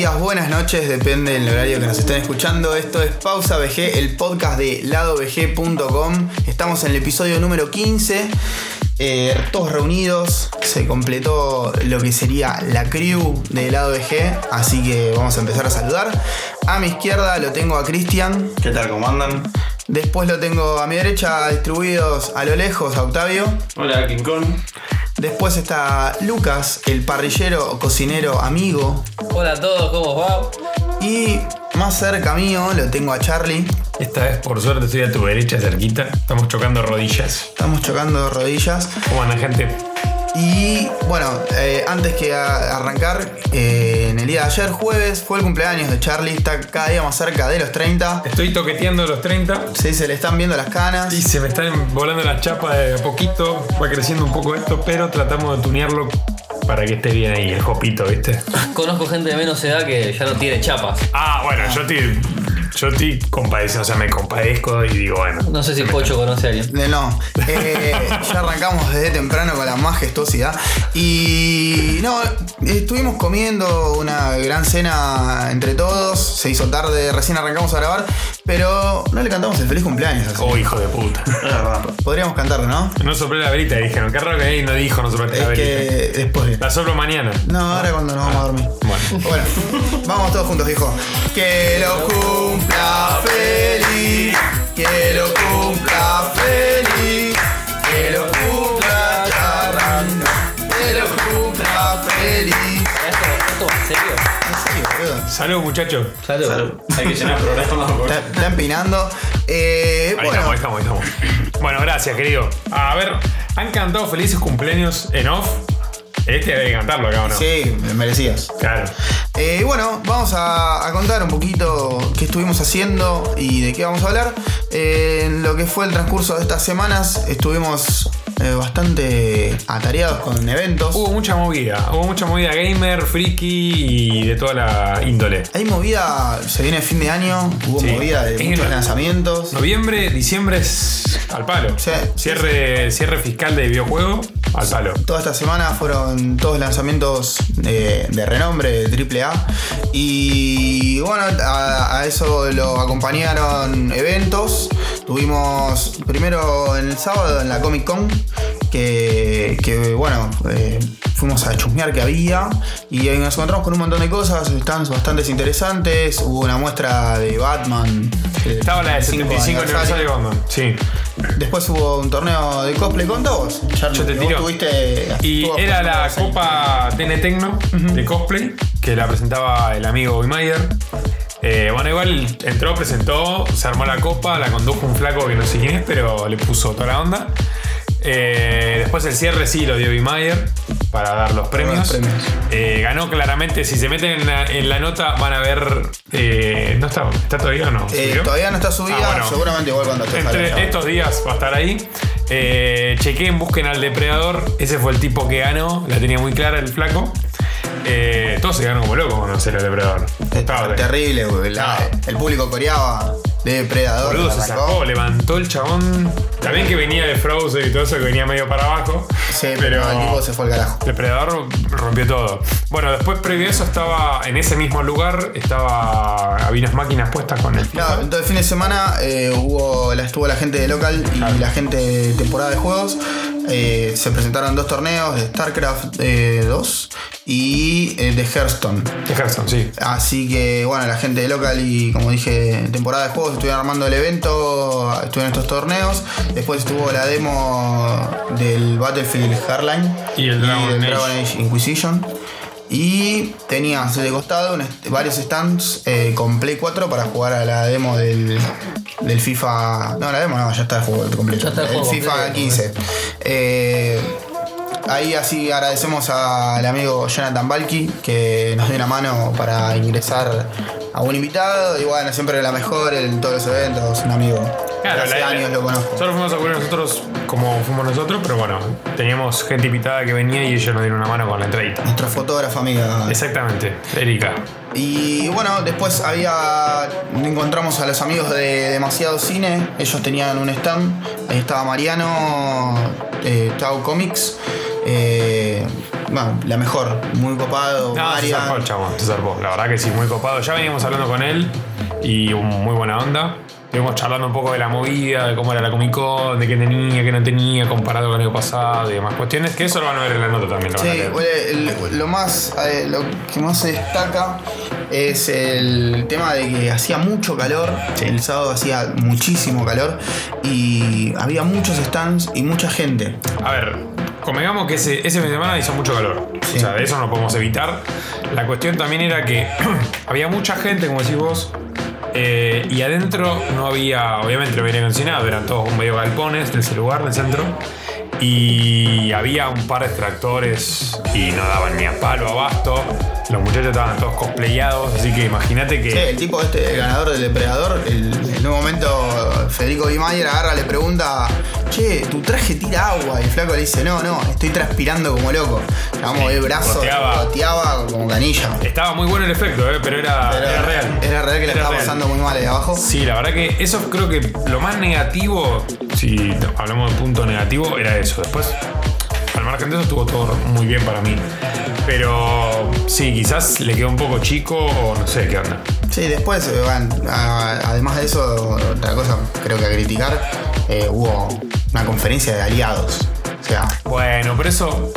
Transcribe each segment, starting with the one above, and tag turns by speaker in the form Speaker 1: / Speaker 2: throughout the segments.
Speaker 1: días, buenas noches, depende del horario que nos estén escuchando. Esto es Pausa VG, el podcast de ladovg.com. Estamos en el episodio número 15. eh, todos reunidos, se completó lo que sería la crew de Lado VG, así que vamos a empezar a saludar. A mi izquierda lo tengo a Cristian,
Speaker 2: ¿Qué tal? ¿Cómo andan?
Speaker 1: después lo tengo a mi derecha distribuidos a lo lejos a Octavio.
Speaker 2: Hola, King Kong.
Speaker 1: Después está Lucas, el parrillero, cocinero, amigo.
Speaker 3: Hola a todos, ¿cómo va?
Speaker 1: Y más cerca mío lo tengo a Charlie.
Speaker 4: Esta vez, por suerte, estoy a tu derecha, cerquita. Estamos chocando rodillas.
Speaker 1: Estamos chocando rodillas.
Speaker 4: ¿Cómo anda, gente?
Speaker 1: Y bueno, eh, antes que arrancar, eh, en el día de ayer, jueves, fue el cumpleaños de Charlie. Está cada día más cerca de los 30.
Speaker 4: Estoy toqueteando los 30
Speaker 1: Sí, se le están viendo las canas.
Speaker 4: y se me están volando las chapas de a poquito. Va creciendo un poco esto, pero tratamos de tunearlo para que esté bien ahí el jopito, ¿viste?
Speaker 3: Conozco gente de menos edad que ya no tiene chapas.
Speaker 4: Ah, bueno, yo estoy, yo estoy compadeciendo, o sea, me compadezco y digo, bueno.
Speaker 3: No sé si Pocho conoce a alguien.
Speaker 1: Eh, No, eh, ya arrancamos desde temprano con la majestuosidad. Y no, estuvimos comiendo una gran cena entre todos. Se hizo tarde, recién arrancamos a grabar. Pero no le cantamos el feliz cumpleaños. así.
Speaker 4: Oh, hijo de puta.
Speaker 2: Es verdad.
Speaker 1: Podríamos cantarlo, ¿no?
Speaker 4: No soplé la velita dijeron, qué raro que ahí no dijo no soplaste la
Speaker 1: Es
Speaker 4: velita.
Speaker 1: que después.
Speaker 4: La soplo mañana.
Speaker 1: No, ahora cuando nos vamos a dormir.
Speaker 4: Bueno.
Speaker 1: Bueno, vamos todos juntos, hijo. Que lo cumpla feliz, que lo cumpla feliz, que lo cumpla charrando, que lo cumpla feliz.
Speaker 3: ¿Esto, esto en serio?
Speaker 1: En serio, boludo.
Speaker 4: Salud, muchachos.
Speaker 3: Salud.
Speaker 2: Salud. Hay que llenar el programa. por-
Speaker 1: Está, está empinando. Eh,
Speaker 4: Ahí
Speaker 1: bueno,
Speaker 4: estamos, ahí estamos, ahí estamos. Bueno, gracias, querido. A ver, ¿han cantado felices cumpleaños en off? Este que cantarlo acá, ¿o no?
Speaker 1: sí, me merecías.
Speaker 4: Claro.
Speaker 1: Eh, bueno, vamos a, a contar un poquito qué estuvimos haciendo y de qué vamos a hablar. Eh, en lo que fue el transcurso de estas semanas, estuvimos eh, bastante atareados con eventos.
Speaker 4: Hubo mucha movida. Hubo mucha movida gamer, friki y de toda la índole.
Speaker 1: Hay movida, se viene fin de año, hubo
Speaker 4: Sí.
Speaker 1: movida de
Speaker 4: Es
Speaker 1: muchos
Speaker 4: que-
Speaker 1: lanzamientos.
Speaker 4: Noviembre, diciembre es al palo.
Speaker 1: Sí.
Speaker 4: Cierre, cierre fiscal de videojuego al palo.
Speaker 1: Toda esta semana fueron todos lanzamientos de, de renombre, de AAA. Y bueno, a, a eso lo acompañaron eventos. Tuvimos primero en el sábado en la Comic Con, que, que, bueno, eh, fuimos a chusmear que había. Y ahí nos encontramos con un montón de cosas, stands bastante interesantes. Hubo una muestra de Batman. eh,
Speaker 4: Estaba la de
Speaker 1: 75
Speaker 4: 75 aniversario de Batman. Sí.
Speaker 1: Después hubo un torneo de cosplay con todos. Charlie,
Speaker 4: Yo te tiro.
Speaker 1: tuviste-
Speaker 4: Y era la. Copa TN Tecno de cosplay, que la presentaba el amigo Wimayer. Eh, bueno, igual entró, presentó, se armó la copa, la condujo un flaco que no sé quién es, pero le puso toda la onda. Eh, después el cierre sí lo dio Wimayer para dar los premios.
Speaker 1: premios.
Speaker 4: Eh, ganó claramente, si se meten en la, en la nota van a ver... eh, ¿No está, está todavía o no?
Speaker 1: Eh, todavía no está subida,
Speaker 4: Ah, bueno.
Speaker 1: seguramente igual cuando esté
Speaker 4: Entre
Speaker 1: sale,
Speaker 4: estos días va a estar ahí. Eh, chequen, busquen al depredador. Ese fue el tipo que ganó. La tenía muy clara el flaco. Eh, todos se quedaron como locos con al depredador.
Speaker 1: Es
Speaker 4: Estaba-
Speaker 1: terrible, güey. La- el público coreaba de Predador.
Speaker 4: Boludo, se sacó, levantó el chabón. También que venía de Frozen y todo eso, que venía medio para abajo.
Speaker 1: Sí, pero el tipo se fue al carajo.
Speaker 4: Depredador rompió todo. Bueno, después previo a eso estaba en ese mismo lugar, estaba había unas máquinas puestas con el
Speaker 1: Claro, entonces el fin de semana eh, hubo, la, estuvo la gente de local y la gente de temporada de juegos. Eh, se presentaron dos torneos de StarCraft eh, 2 y eh, de Hearthstone.
Speaker 4: de Hearthstone, sí.
Speaker 1: Así que bueno, la gente de local y como dije, temporada de juegos estuvieron armando el evento, estuvieron estos torneos. Después estuvo la demo del Battlefield Hardline
Speaker 4: Y el Dragon
Speaker 1: del
Speaker 4: Age.
Speaker 1: Dragon Age Inquisition. Y tenías de costado varios stands eh, con Play 4 para jugar a la demo del, del FIFA. No, la demo no, ya está el juego completo.
Speaker 3: Ya está el
Speaker 1: el
Speaker 3: juego
Speaker 1: FIFA
Speaker 3: completo.
Speaker 1: 15. Eh, Ahí así agradecemos al amigo Jonathan Balki que nos dio una mano para ingresar a un invitado. Y bueno, siempre la mejor en todos los eventos, un amigo.
Speaker 4: Claro,
Speaker 1: hace
Speaker 4: la-
Speaker 1: años lo conozco.
Speaker 4: Nosotros fuimos a cubrir nosotros como fuimos nosotros, pero bueno, teníamos gente invitada que venía y ellos nos dieron una mano con la entradita.
Speaker 1: Nuestra fotógrafa amiga.
Speaker 4: Exactamente, Erika.
Speaker 1: Y bueno, después había. Encontramos a los amigos de Demasiado Cine. Ellos tenían un stand. Ahí estaba Mariano, eh, Tau Comics. Eh, bueno, la mejor, muy copado,
Speaker 4: No, se zarpó el chabón, se zarpó. La verdad que sí, muy copado. Ya veníamos hablando con él y muy buena onda. Estuvimos charlando un poco de la movida, de cómo era la Comic Con, de qué tenía, qué no tenía, comparado con el año pasado y demás cuestiones. Que eso lo van a ver en la nota también. Lo
Speaker 1: Sí, el- lo más eh, lo que más se destaca es el tema de que hacía mucho calor. El sábado hacía muchísimo calor y había muchos stands y mucha gente.
Speaker 4: A ver, convengamos que ese, ese fin de semana hizo mucho calor. O sea, de eso no lo podemos evitar. La cuestión también era que había mucha gente, como decís vos, eh, y adentro no había, obviamente no venía acondicionado, eran todos medio galpones de ese lugar, del centro. Y había un par de extractores y no daban ni a palo abasto. Los muchachos estaban todos cosplayados, así que imagínate que.
Speaker 1: Sí, el tipo este, el ganador del depredador, el- en un momento Federico Guimayer agarra, le pregunta, che, tu traje tira agua. Y el flaco le dice, no, no, estoy transpirando como loco. Vamos,
Speaker 4: Sí,
Speaker 1: el brazo
Speaker 4: goteaba.
Speaker 1: goteaba como canilla.
Speaker 4: Estaba muy bueno el efecto, eh, pero era,
Speaker 1: Pero
Speaker 4: era real.
Speaker 1: Era real que le estaba
Speaker 4: real.
Speaker 1: pasando muy mal ahí abajo.
Speaker 4: Sí, la verdad que eso creo que lo más negativo, si hablamos de punto negativo, era eso. Después, al margen de eso, estuvo todo muy bien para mí. Pero sí, quizás le quedó un poco chico o no sé qué onda.
Speaker 1: Sí, después, eh, a- además de eso, otra cosa creo que a criticar, eh, hubo una conferencia de aliados. O sea,
Speaker 4: Bueno, pero eso,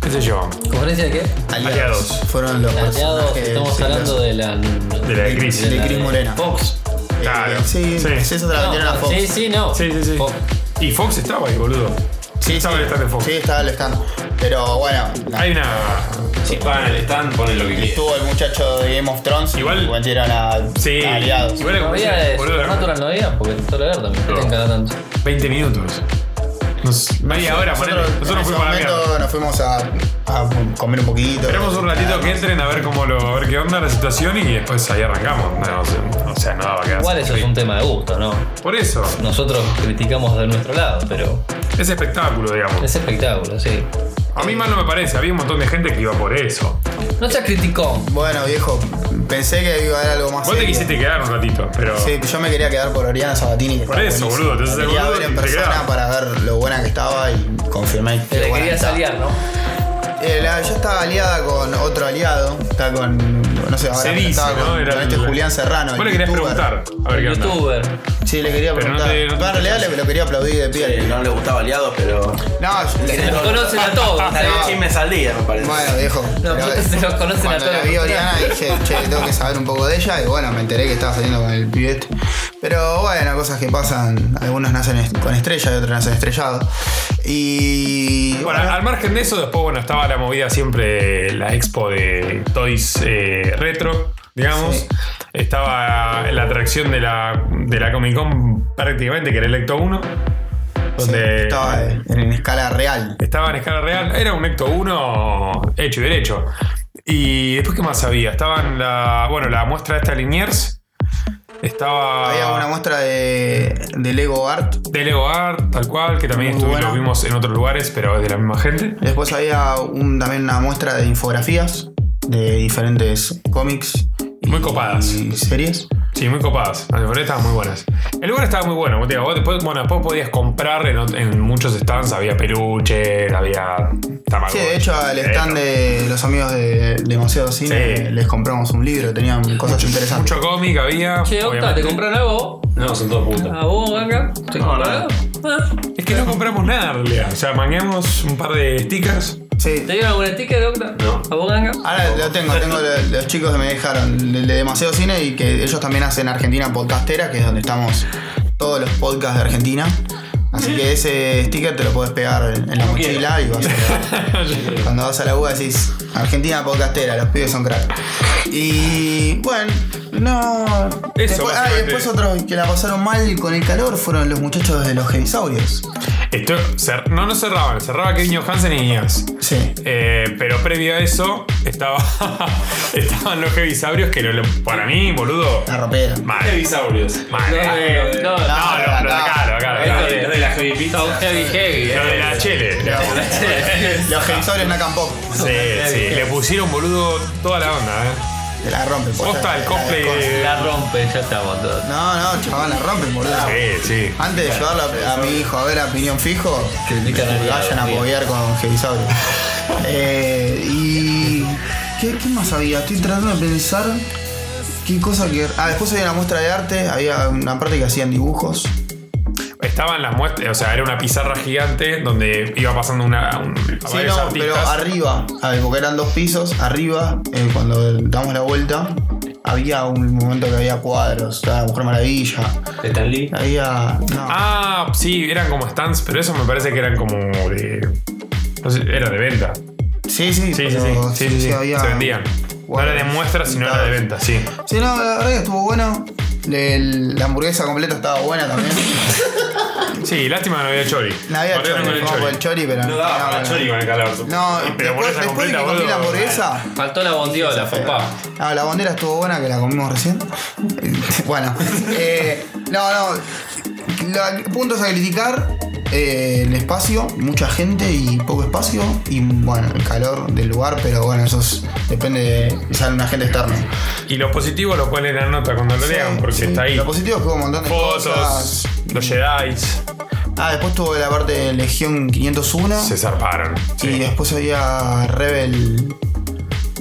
Speaker 4: qué sé yo,
Speaker 3: ¿Conferencia de qué?
Speaker 1: aliados,
Speaker 4: Aliados.
Speaker 1: fueron los
Speaker 3: Aliados,
Speaker 1: personajes
Speaker 3: estamos hablando de la.
Speaker 4: De la de Chris.
Speaker 1: de
Speaker 3: la
Speaker 1: Chris Morena.
Speaker 3: Fox.
Speaker 4: Claro.
Speaker 1: Eh, sí,
Speaker 4: Sí.
Speaker 1: sí, eso te la
Speaker 3: No,
Speaker 1: vendieron a Fox.
Speaker 3: Sí, sí, no.
Speaker 4: Sí, sí, sí.
Speaker 3: Fox.
Speaker 4: Y Fox estaba ahí, boludo.
Speaker 1: Sí,
Speaker 4: estaba
Speaker 1: sí.
Speaker 4: el stand de Fox.
Speaker 1: Sí, estaba el stand. Pero bueno,
Speaker 4: Hay una.
Speaker 2: Si pagan el stand, ponen lo que quieran.
Speaker 1: estuvo el muchacho de Game of Thrones
Speaker 4: Igual-
Speaker 1: y vendieron a,
Speaker 4: Sí,
Speaker 1: a aliados.
Speaker 4: igual
Speaker 3: ¿No
Speaker 4: es
Speaker 3: había de Supernatural no había? Porque todo lo ver también. ¿Qué
Speaker 4: No.
Speaker 3: te encanta tanto?
Speaker 4: 20 minutos. Nos- media hora, ponele.
Speaker 1: Nosotros,
Speaker 4: Nosotros
Speaker 1: en ese
Speaker 4: fuimos la
Speaker 1: momento nos fuimos a, a comer un poquito.
Speaker 4: Esperemos un ratito que entren a ver cómo lo, a ver qué onda la situación y después ahí arrancamos. No, o sea, o sea, no daba que
Speaker 3: Igual eso es un tema de gusto, ¿no?
Speaker 4: Por eso,
Speaker 3: Nosotros criticamos de nuestro lado, pero
Speaker 4: es espectáculo, digamos.
Speaker 3: es espectáculo, sí.
Speaker 4: A mí mal no me parece, había un montón de gente que iba por eso.
Speaker 3: No seas criticón.
Speaker 1: Bueno, viejo, pensé que iba a haber algo más.
Speaker 4: Vos te quisiste quedar un ratito, pero.
Speaker 1: Sí, yo me quería quedar por Oriana Sabatini. que
Speaker 4: Por eso,
Speaker 1: buenísima.
Speaker 4: boludo, te haces
Speaker 1: Quería
Speaker 4: boludo
Speaker 1: ver en
Speaker 4: te
Speaker 1: persona para ver lo buena que estaba y confirmé
Speaker 3: Te
Speaker 1: que
Speaker 3: le
Speaker 1: buena
Speaker 3: querías aliar, ¿no?
Speaker 1: Eh, la- yo estaba aliada con otro aliado. Está con. No sé, ahora
Speaker 4: Se dice, ¿no?
Speaker 1: con,
Speaker 4: Era
Speaker 1: con este
Speaker 4: el-
Speaker 1: Julián Serrano.
Speaker 4: Vos
Speaker 1: el
Speaker 4: le querías
Speaker 1: youtuber.
Speaker 4: preguntar. A ver qué onda.
Speaker 3: youtuber.
Speaker 1: Sí, le quería
Speaker 4: Pero no
Speaker 1: preguntar.
Speaker 4: te- no te-
Speaker 1: Bueno, en realidad le, lo quería aplaudir de pie.
Speaker 2: Sí, no le gustaba aliados, pero.
Speaker 1: No, yo-
Speaker 3: Se los conocen a todos.
Speaker 2: Estaría
Speaker 3: ¿eh?
Speaker 2: chismes al día, me parece.
Speaker 1: Bueno, viejo.
Speaker 3: No,
Speaker 1: pero
Speaker 3: se los conocen a
Speaker 1: cuando
Speaker 3: todos.
Speaker 1: la vi a Oriana dije, che, tengo que saber un poco de ella. Y bueno, me enteré que estaba saliendo con el pibete. Pero bueno, cosas que pasan. Algunos nacen est- con estrella y otros nacen estrellados. Y.
Speaker 4: Bueno, al margen de eso, después, bueno, estaba la movida siempre, la expo de Toys eh, Retro, digamos.
Speaker 1: Sí.
Speaker 4: Estaba la atracción de la, de la Comic Con prácticamente, que era el Ecto 1.
Speaker 1: sí,
Speaker 4: Donde
Speaker 1: estaba en, en escala real.
Speaker 4: estaba en escala real. Era un Ecto 1 hecho y derecho. Y después, ¿qué más había? Estaban la, bueno, la muestra esta de Liniers. Estaba.
Speaker 1: Había una muestra de, de Lego Art.
Speaker 4: de Lego Art, tal cual, que también lo vimos en otros lugares, pero es de la misma gente.
Speaker 1: Después había un- también una muestra de infografías de diferentes cómics.
Speaker 4: Muy
Speaker 1: y-
Speaker 4: copadas.
Speaker 1: Y series.
Speaker 4: Sí, muy copadas. Las diferentes estaban muy buenas. El lugar estaba muy bueno. digo, vos después, bueno, después podías comprar en, muchos stands. Había peluche, había
Speaker 1: Sí, de hecho al stand de los amigos de Demasiado Cine
Speaker 4: Sí.
Speaker 1: les compramos un libro, tenían cosas interesantes.
Speaker 4: Mucho cómic había.
Speaker 3: Che, Octa. ¿te compraron algo?
Speaker 2: No, son todos putas.
Speaker 3: ¿A vos, Ganga? ¿Te
Speaker 2: No, nada.
Speaker 3: Ah.
Speaker 4: Es que no compramos nada en realidad. O sea, mangueamos un par de stickers.
Speaker 1: Sí.
Speaker 3: ¿Te dieron algún sticker, Octa?
Speaker 2: No.
Speaker 3: ¿A vos, Ganga?
Speaker 1: Ahora lo tengo, tengo lo- los chicos que me dejaron de, de Demasiado Cine y que ellos también hacen Argentina Podcastera, que es donde estamos todos los podcasts de Argentina. Así que ese sticker te lo puedes pegar en, la mochila y vas a, cuando vas a la UBA decís Argentina Podcastera, los pibes son crack. Y bueno, no.
Speaker 4: Eso,
Speaker 1: después, ah, y después otros que la pasaron mal con el calor fueron los muchachos de los.
Speaker 4: Esto, cer- no nos cerraban. Cerraba Kevin Johansen y Iñas.
Speaker 1: Sí.
Speaker 4: Eh, pero previo a eso estaba, estaban los Heavisaurios que lo- para mí, boludo.
Speaker 1: La ropera.
Speaker 4: Mal.
Speaker 2: Heavisaurios.
Speaker 4: Mal.
Speaker 3: No,
Speaker 4: eh.
Speaker 3: no, no.
Speaker 4: No, no, no,
Speaker 2: Los de la Heavy Pizza.
Speaker 3: Son heavy, heavy.
Speaker 4: Lo de la chele.
Speaker 1: Los Heavisaurios Nacan Pop.
Speaker 4: Sí, sí. Le pusieron boludo toda la onda, ¿eh?
Speaker 1: Te la rompen.
Speaker 4: Posta, el cosplay
Speaker 3: La rompe, ya estamos todos.
Speaker 1: No, no, chaval, la rompen, boludo.
Speaker 4: Sí, sí.
Speaker 1: Antes de llevarlo a, mi hijo a ver a Piñón Fijo, que vayan a apoyar con Gevisaurio. eh, y. ¿qué, ¿Qué más había? Estoy tratando de pensar. ¿Qué cosa que.? Ah, después había una muestra de arte, había una parte que hacían dibujos.
Speaker 4: Estaban las muestras, o sea, era una pizarra gigante donde iba pasando una. Un, a
Speaker 1: Sí, no, pero
Speaker 4: artistas.
Speaker 1: arriba, a ver, porque eran dos pisos, arriba, eh, cuando damos la vuelta, había un momento que había cuadros, estaba la Mujer Maravilla,
Speaker 2: Stan Lee.
Speaker 1: había. No,
Speaker 4: Ah, sí, eran como stands, pero eso me parece que eran como de. No sé, era de venta.
Speaker 1: sí, sí,
Speaker 4: Sí, sí,
Speaker 1: pero
Speaker 4: sí. Sí, sí, sí.
Speaker 1: había
Speaker 4: Se vendían. No era de muestra, sino era de venta, sí.
Speaker 1: Sí, no, la verdad que estuvo bueno. El- la hamburguesa completa estaba buena también.
Speaker 4: Sí, lástima que no había chori.
Speaker 1: No había chori,
Speaker 4: con el chori.
Speaker 1: el chori, pero.
Speaker 2: No daba para
Speaker 1: no,
Speaker 2: chori con el calor.
Speaker 1: No,
Speaker 4: Pero
Speaker 1: después,
Speaker 4: hamburguesa
Speaker 1: después de que
Speaker 4: completa,
Speaker 1: comí la hamburguesa.
Speaker 3: Faltó la bondiola, papá.
Speaker 1: Ah, la bandera estuvo buena que la comimos recién. bueno, eh, no, no. La- puntos a criticar: eh, el espacio, mucha gente y poco espacio. Y bueno, el calor del lugar, pero bueno, eso es- depende de. sale una gente externa.
Speaker 4: Y los positivos lo leer en nota cuando lo lean,
Speaker 1: Sí,
Speaker 4: porque
Speaker 1: sí.
Speaker 4: está ahí.
Speaker 1: Lo positivo es que hubo un montón de
Speaker 4: Fotos,
Speaker 1: cosas.
Speaker 4: los Jedi
Speaker 1: Ah, después tuvo la parte de Legión 501.
Speaker 4: se zarparon.
Speaker 1: Y después había Rebel.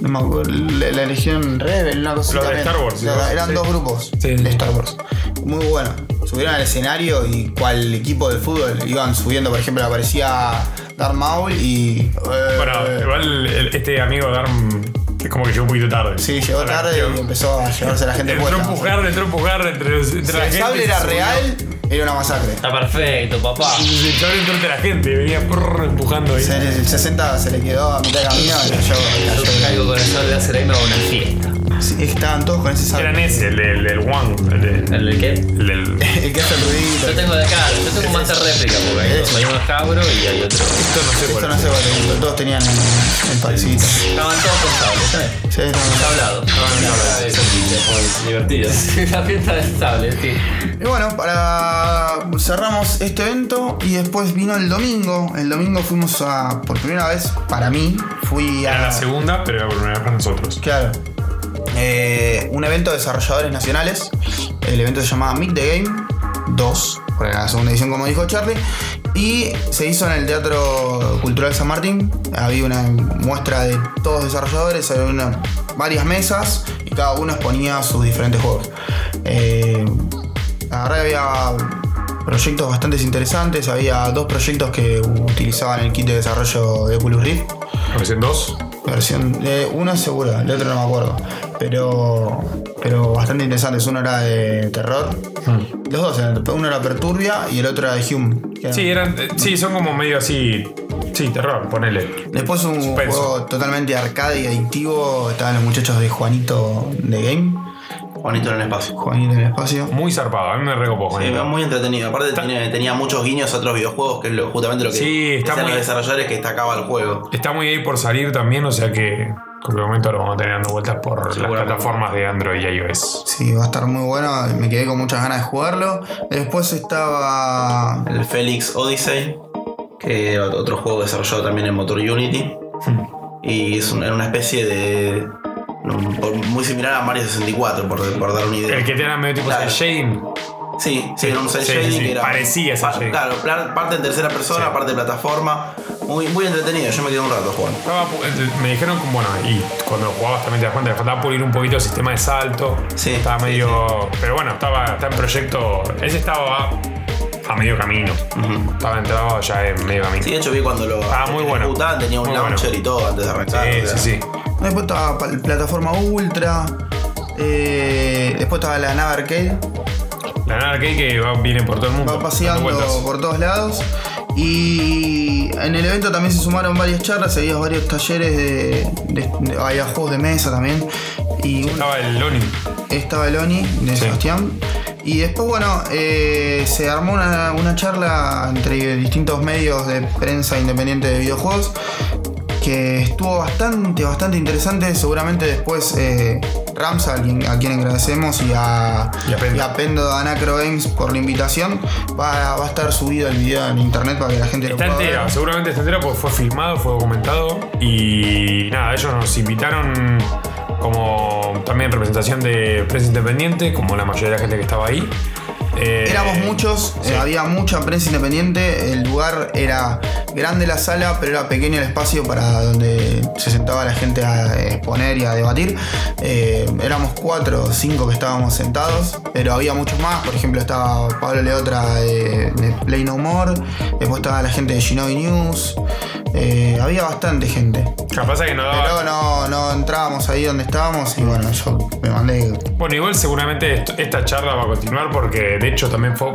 Speaker 1: No me acuerdo. La, la Legión Rebel, una cosa
Speaker 4: Los de. Star Wars, sí.
Speaker 1: Eran
Speaker 4: Sí.
Speaker 1: dos grupos
Speaker 4: Sí,
Speaker 1: de. Star Wars. Muy bueno. Subieron al escenario y cual equipo de fútbol iban subiendo, por ejemplo, aparecía Darth Maul y. eh,
Speaker 4: Bueno, igual este amigo Darm es como que llegó un poquito tarde.
Speaker 1: Sí, llegó
Speaker 4: A
Speaker 1: tarde y empezó a llevarse a la gente
Speaker 4: Entró a
Speaker 1: puesta.
Speaker 4: empujar, entró a empujar entre, entre
Speaker 1: Si
Speaker 4: la
Speaker 1: el
Speaker 4: gente.
Speaker 1: sable era real, era una masacre.
Speaker 3: Está perfecto, papá.
Speaker 4: Entró entre la gente, venía prrr, empujando ahí.
Speaker 1: Se- El 60 se le quedó a mitad de camino y cayó.
Speaker 3: Yo caigo con el sol de hacer ahí me hago una fiesta.
Speaker 1: Sí, estaban todos con ese.
Speaker 4: Eran ese, el del, el One, el, de-
Speaker 3: ¿El de qué?
Speaker 4: el del.
Speaker 1: El que hace el ruidito.
Speaker 3: Yo tengo de acá, yo tengo un master réplica porque hay,
Speaker 1: Eso.
Speaker 3: hay unos cabros y hay otro.
Speaker 4: Esto no sé
Speaker 1: Esto
Speaker 4: cuál
Speaker 1: no
Speaker 4: es.
Speaker 1: sé cuál es, todos tenían el parecito. Sí,
Speaker 3: Estaban todos con sables, ¿sabes?
Speaker 1: estaban-
Speaker 3: Sablados.
Speaker 2: Divertido.
Speaker 3: La fiesta del sable, sí.
Speaker 1: Y bueno, para cerramos este evento y después vino el domingo. El domingo fuimos a, por primera vez, para mí, fui
Speaker 4: Era
Speaker 1: a...
Speaker 4: la segunda, pero era por primera vez para nosotros.
Speaker 1: Claro. Eh, un evento de desarrolladores nacionales. El evento se llamaba Meet the Game 2, por la segunda edición como dijo Charlie. Y se hizo en el Teatro Cultural San Martín. Había una muestra de todos los desarrolladores, había una- varias mesas y cada uno exponía sus diferentes juegos. Eh, que había proyectos bastante interesantes. Había dos proyectos que utilizaban el kit de desarrollo de Oculus Rift.
Speaker 4: Versión 2.
Speaker 1: Versión de una segura, el otro no me acuerdo. Pero, pero bastante interesantes. Uno era de terror. Los dos. Uno era Perturbia y el otro era de Hume.
Speaker 4: Sí, eran, eh, sí, son como medio así. Sí, terror, ponele.
Speaker 1: Después un
Speaker 4: Suspenso.
Speaker 1: juego totalmente arcade y adictivo. Estaban los muchachos de Juanito de Game.
Speaker 5: Juanito en el espacio.
Speaker 1: Juanito en el espacio.
Speaker 4: Muy zarpado, a mí me recopó.
Speaker 5: Sí,
Speaker 4: Juanito.
Speaker 5: muy entretenido. Aparte tiene- tenía muchos guiños a otros videojuegos, que es lo- justamente lo que
Speaker 4: Sí, está muy-
Speaker 5: los desarrolladores que destacaba el juego.
Speaker 4: Está muy ahí por salir también, o sea que en cualquier momento lo vamos a tener dando vueltas por las plataformas de Android y iOS.
Speaker 1: Sí, va a estar muy bueno. Me quedé con muchas ganas de jugarlo. Después estaba.
Speaker 5: El Felix Odyssey, que era otro juego desarrollado también en motor Unity. Y es era una especie de. Muy similar a Mario 64, por, por dar una idea.
Speaker 4: El que tenía medio tipo
Speaker 5: Claro.
Speaker 4: shading.
Speaker 5: Sí, sí, era un cel
Speaker 4: Sí,
Speaker 5: shading
Speaker 4: sí,
Speaker 5: que era.
Speaker 4: parecía cel.
Speaker 5: Claro, parte en tercera persona,
Speaker 4: Sí.
Speaker 5: parte de plataforma. Muy, muy entretenido, yo me quedé un rato jugando.
Speaker 4: Estaba me dijeron bueno, y cuando lo jugabas también te das cuenta que faltaba pulir un poquito el sistema de salto.
Speaker 5: Sí,
Speaker 4: Estaba
Speaker 5: sí,
Speaker 4: medio. Pero bueno, estaba, estaba en proyecto. Ese estaba a medio camino. Estaba entrado ya en medio camino.
Speaker 5: Sí, de hecho vi cuando lo
Speaker 4: Ah, muy bueno.
Speaker 5: tenía un
Speaker 4: Muy
Speaker 5: launcher
Speaker 4: bueno.
Speaker 5: y todo antes de arrancar.
Speaker 4: sí,
Speaker 5: o sea.
Speaker 4: sí, sí.
Speaker 1: Después estaba plataforma Ultra. eh, después estaba la nave arcade.
Speaker 4: La nave arcade que va, viene por todo el mundo.
Speaker 1: Va paseando por todos lados. Y en el evento también se sumaron varias charlas, había varios talleres de, de- de- había juegos de mesa también. Y
Speaker 4: Estaba el Loni.
Speaker 1: estaba el Oni de
Speaker 4: Sí.
Speaker 1: Sebastián. Y después, bueno, eh, se armó una, una charla entre distintos medios de prensa independiente de videojuegos que estuvo bastante, bastante interesante. Seguramente después eh, Ramsa, a quien, a quien agradecemos, y a,
Speaker 4: Y a Pendo.
Speaker 1: y a Pendo de Anacro Games por la invitación, va, va a estar subido el video en internet para que la gente
Speaker 4: Está
Speaker 1: lo pueda
Speaker 4: entera,
Speaker 1: ver.
Speaker 4: seguramente está entera porque fue filmado, fue documentado. Y nada, ellos nos invitaron como también representación de prensa independiente, como la mayoría de la gente que estaba ahí. Eh,
Speaker 1: Éramos muchos, eh, había mucha prensa independiente, el lugar era grande la sala, pero era pequeño el espacio para donde se sentaba la gente a exponer y a debatir. Eh, éramos cuatro o cinco que estábamos sentados, pero había muchos más, por ejemplo estaba Pablo Leotra de, de Play No More, después estaba la gente de Shinobi News, eh, había bastante gente.
Speaker 4: Capaz que no daba.
Speaker 1: Pero no, no entrábamos ahí donde estábamos y bueno, yo me mandé
Speaker 4: Bueno, igual seguramente esto- esta charla va a continuar porque de hecho también fue.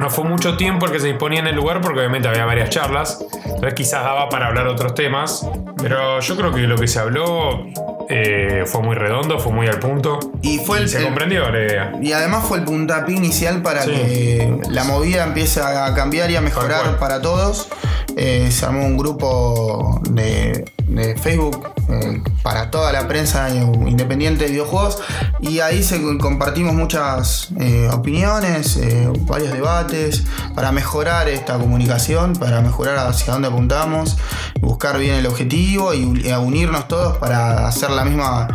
Speaker 4: No fue mucho tiempo el que se disponía en el lugar porque obviamente había varias charlas. Entonces quizás daba para hablar otros temas. Pero yo creo que lo que se habló eh, fue muy redondo, fue muy al punto.
Speaker 1: Y fue el,
Speaker 4: Se
Speaker 1: el-
Speaker 4: comprendió la idea.
Speaker 1: Y además fue el puntapié inicial para
Speaker 4: Sí.
Speaker 1: que la movida empiece a cambiar y a mejorar para todos. Eh, se armó un grupo de, de Facebook eh, para toda la prensa independiente de videojuegos. Y ahí se compartimos muchas eh, opiniones, eh, varios debates para mejorar esta comunicación, para mejorar hacia dónde apuntamos, buscar bien el objetivo y, unirnos todos para hacer la misma,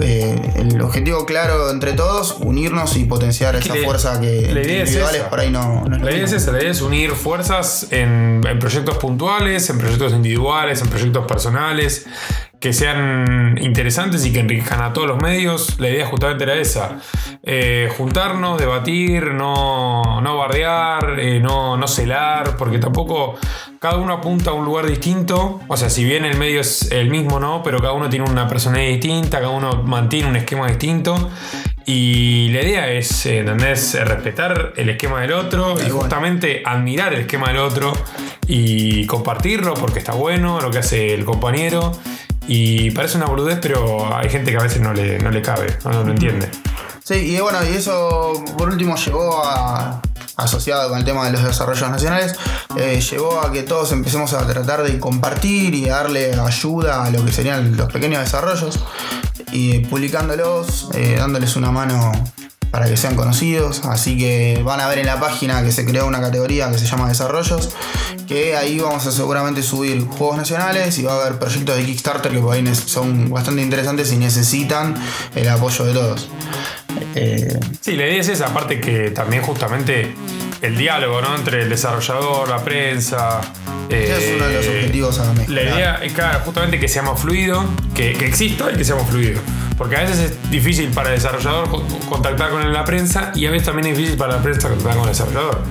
Speaker 1: el objetivo claro entre todos, unirnos y potenciar esa fuerza que
Speaker 4: es
Speaker 1: individuales
Speaker 4: esa.
Speaker 1: por ahí no, es
Speaker 4: La idea es esa, la idea es unir fuerzas en, en proyectos puntuales, en proyectos individuales, en proyectos personales, que sean interesantes y que enriquezcan a todos los medios. La idea justamente era esa. Eh, juntarnos, debatir, no, no bardear, eh, no, no celar, porque tampoco cada uno apunta a un lugar distinto. O sea, si bien el medio es el mismo, ¿no? Pero cada uno tiene una personalidad distinta, cada uno mantiene un esquema distinto. Y la idea es, ¿entendés? Respetar el esquema del otro y justamente admirar el esquema del otro y compartirlo porque está bueno lo que hace el compañero. Y parece una boludez, pero hay gente que a veces no le, no le cabe, no, no lo entiende.
Speaker 1: Sí, y bueno, y eso por último llegó a, asociado con el tema de los desarrollos nacionales, eh, llevó a que todos empecemos a tratar de compartir y darle ayuda a lo que serían los pequeños desarrollos, y publicándolos, eh, dándoles una mano para que sean conocidos. Así que van a ver en la página que se creó una categoría que se llama Desarrollos, que ahí vamos a seguramente subir juegos nacionales y va a haber proyectos de Kickstarter que por ahí son bastante interesantes y necesitan el apoyo de todos. Eh,
Speaker 4: Sí, la idea es esa, aparte que también justamente el diálogo ¿no? entre el desarrollador, la prensa.
Speaker 1: ese es uno de los
Speaker 4: eh,
Speaker 1: objetivos a
Speaker 4: La
Speaker 1: mejorar.
Speaker 4: idea es claro, justamente que seamos fluido, que, que exista y que seamos fluido. Porque a veces es difícil para el desarrollador co- contactar con la prensa y a veces también es difícil para la prensa contactar con el desarrollador.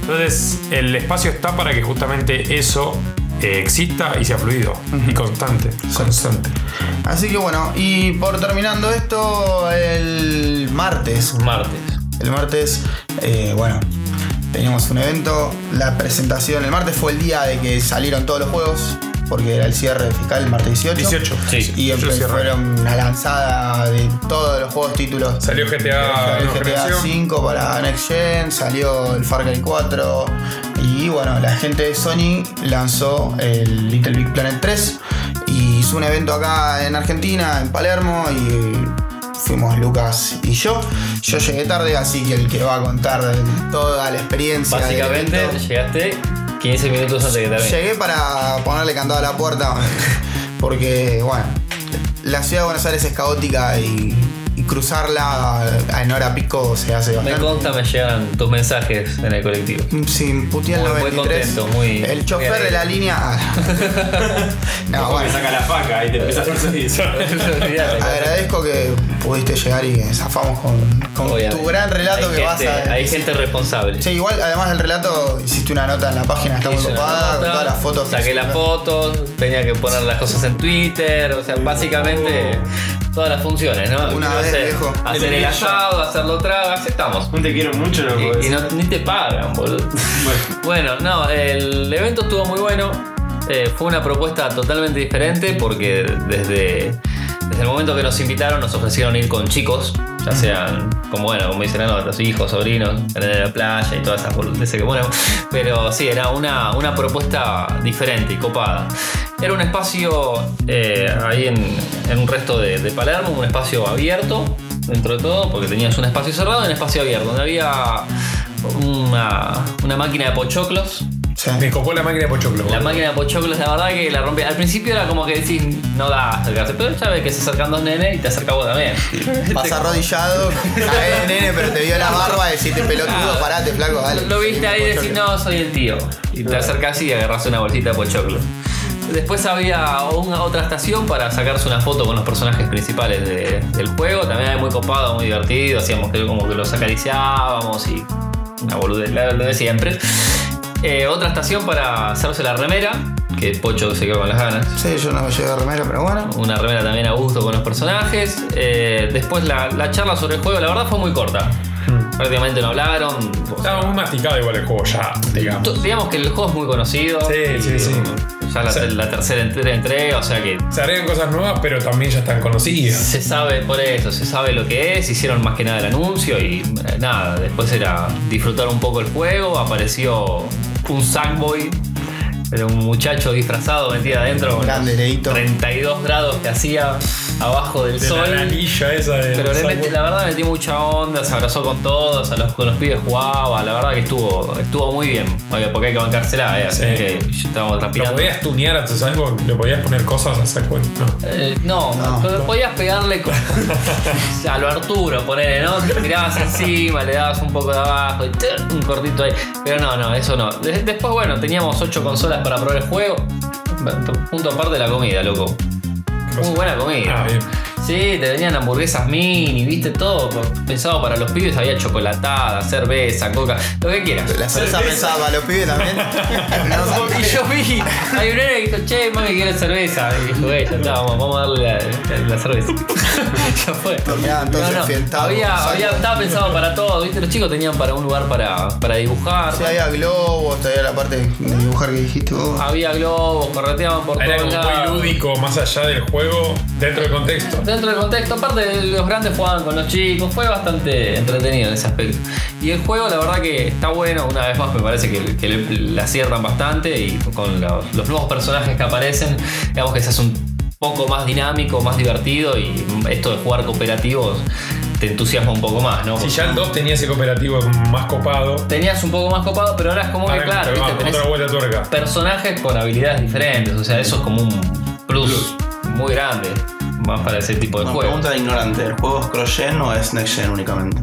Speaker 4: Entonces, el espacio está para que justamente eso eh, exista y sea fluido y constante. Constante.
Speaker 1: Así que bueno, y por terminando esto, el martes
Speaker 3: Martes.
Speaker 1: El martes, eh, bueno, teníamos un evento, la presentación. El martes fue el día de que salieron todos los juegos, porque era el cierre fiscal el martes 18.
Speaker 4: 18.
Speaker 3: Sí.
Speaker 1: Y fueron una lanzada de todos los juegos títulos.
Speaker 4: Salió GTA,
Speaker 1: GTA
Speaker 4: generación.
Speaker 1: 5 para Next Gen, salió el Far Cry 4 y bueno, la gente de Sony lanzó el Little Big Planet 3 y hizo un evento acá en Argentina, en Palermo y fuimos Lucas y yo. Yo llegué tarde, así que el que va a contar toda la experiencia.
Speaker 3: Básicamente llegaste 15 minutos antes de que termine.
Speaker 1: Llegué para ponerle candado a la puerta porque, bueno, la ciudad de Buenos Aires es caótica y, y cruzarla en hora pico se hace
Speaker 3: Me
Speaker 1: bastante.
Speaker 3: consta, me llegan tus mensajes en el colectivo.
Speaker 1: Sí, puteé el
Speaker 3: Muy- muy
Speaker 1: 93.
Speaker 3: contento, muy-
Speaker 1: el chofer
Speaker 3: muy
Speaker 1: de la línea. ah. no,
Speaker 2: Ojo que
Speaker 1: bueno.
Speaker 2: saca la faca y te empieza a perseguir.
Speaker 1: Agradezco que pudiste llegar y zafamos con, con tu gran relato
Speaker 3: hay
Speaker 1: que vas a.
Speaker 3: Hay gente responsable.
Speaker 1: Sí, igual, además del relato, hiciste una nota en la página, está muy con todas las fotos.
Speaker 3: Saqué las fotos, tenía que poner las cosas en Twitter, o sea, básicamente todas las funciones, ¿no?
Speaker 1: Una
Speaker 3: Quiero
Speaker 1: vez,
Speaker 3: hacer,
Speaker 1: viejo.
Speaker 3: hacer el asado, hacerlo trago, aceptamos.
Speaker 2: No te quiero mucho, no puedo
Speaker 3: Y, no, ni te pagan, boludo. Bueno, no, el evento estuvo muy bueno. Eh, fue una propuesta totalmente diferente porque desde, desde el momento que nos invitaron nos ofrecieron ir con chicos, ya sean, como bueno, como dicen los hijos, sobrinos, en la playa y todas esas boludeces que ponemos. Pero sí, era una, una propuesta diferente y copada. Era un espacio eh, ahí en, en un resto de, de Palermo, un espacio abierto dentro de todo, porque tenías un espacio cerrado y un espacio abierto, donde había una, una máquina de pochoclos
Speaker 1: Sí.
Speaker 4: Me copó la máquina de Pochoclo.
Speaker 3: La máquina de pochoclos, la verdad que la rompe. Al principio era como que decís, no da acercarse, pero ya ves que se acercan dos nenes y te acerca vos también.
Speaker 1: Vas arrodillado, caes nene, pero te vio la barba, decirte pelotudo, parate, flaco, dale.
Speaker 3: Lo viste ahí y decís, no, soy el tío. Y te acercas y agarras una bolsita de pochoclo. Después había una, otra estación para sacarse una foto con los personajes principales de- del juego. También era muy copado, muy divertido. Hacíamos que como que los acariciábamos y una boludez, la- lo de siempre. Eh, otra estación para hacerse la remera, que Pocho se quedó con las ganas.
Speaker 1: Sí, yo no me llevé remera, pero bueno.
Speaker 3: Una remera también a gusto con los personajes. Eh, después la, la charla sobre el juego, la verdad fue muy corta. Prácticamente no hablaron.
Speaker 4: Estaba muy masticado igual el juego ya, digamos.
Speaker 3: Digamos que el juego es muy conocido.
Speaker 4: Sí, sí, sí.
Speaker 3: Ya la,
Speaker 4: O sea-
Speaker 3: la tercera entre- entrega, o sea que
Speaker 4: Se agregan cosas nuevas, pero también ya están conocidas.
Speaker 3: se sabe por eso, se sabe lo que es. Hicieron más que nada el anuncio y eh, nada. Después era disfrutar un poco el juego. Apareció un Sackboy. Era un muchacho disfrazado metido adentro
Speaker 1: Grande, Leito.
Speaker 3: 32 grados que hacía abajo del
Speaker 4: De
Speaker 3: sol.
Speaker 4: la anilla esa de.
Speaker 3: Pero le metí- la verdad metí mucha onda, se abrazó con todos, a los, con los pibes jugaba, la verdad que estuvo, estuvo muy bien. Oye, porque hay que bancársela, eh, así
Speaker 4: Sí.
Speaker 3: que estábamos
Speaker 4: ¿Lo
Speaker 3: transpirando.
Speaker 4: podías tunear a tu salvo? ¿Le podías poner cosas a saco? No.
Speaker 3: Eh, no,
Speaker 1: No,
Speaker 3: pero
Speaker 1: no.
Speaker 3: podías pegarle con, a lo Arturo, ponele, ¿no? Te tirabas encima, le dabas un poco de abajo, y un cortito ahí. Pero no, no, eso no. De- después, bueno, teníamos ocho consolas para probar el juego. Punto aparte de la comida, loco. Muy buena comida.
Speaker 4: Ah, bien.
Speaker 3: Sí, te venían hamburguesas mini, viste todo pensado para los pibes, había chocolatada, cerveza, coca, lo que quieras.
Speaker 1: La cerveza pensaba para los pibes también. No,
Speaker 3: Y yo vi, hay un nene que dijo, che, mami, quiero cerveza. Y dijo, "Güey, ya está, vamos, vamos a darle la, la- la cerveza. ya fue.
Speaker 1: Terminaban todos enfiestados,
Speaker 3: había, estaba pensado para todo, viste, los chicos tenían para un lugar para, para dibujar.
Speaker 1: Sí, había globos, todavía la parte de dibujar que dijiste vos.
Speaker 3: Había globos, correteaban por
Speaker 4: Era
Speaker 3: todos
Speaker 4: como muy lúdico, más allá del juego, dentro del contexto.
Speaker 3: Dentro del contexto, aparte los grandes jugaban con los chicos, fue bastante entretenido en ese aspecto. Y el juego, la verdad que está bueno, una vez más me parece que, que le, le aciertan bastante y con los, los nuevos personajes que aparecen, digamos que se hace un poco más dinámico, más divertido y esto de jugar cooperativos te entusiasma un poco más, ¿no?
Speaker 4: Si ya el 2 tenía ese cooperativo más copado,
Speaker 3: Tenías un poco más copado, pero ahora es como que, claro, tenés
Speaker 4: otra vuelta tuerca.
Speaker 3: personajes con habilidades diferentes, o sea, eso es como un plus muy grande, más para ese tipo de
Speaker 5: Una
Speaker 3: juegos.
Speaker 5: pregunta de ignorante: ¿el juego es cross-gen o es next-gen únicamente?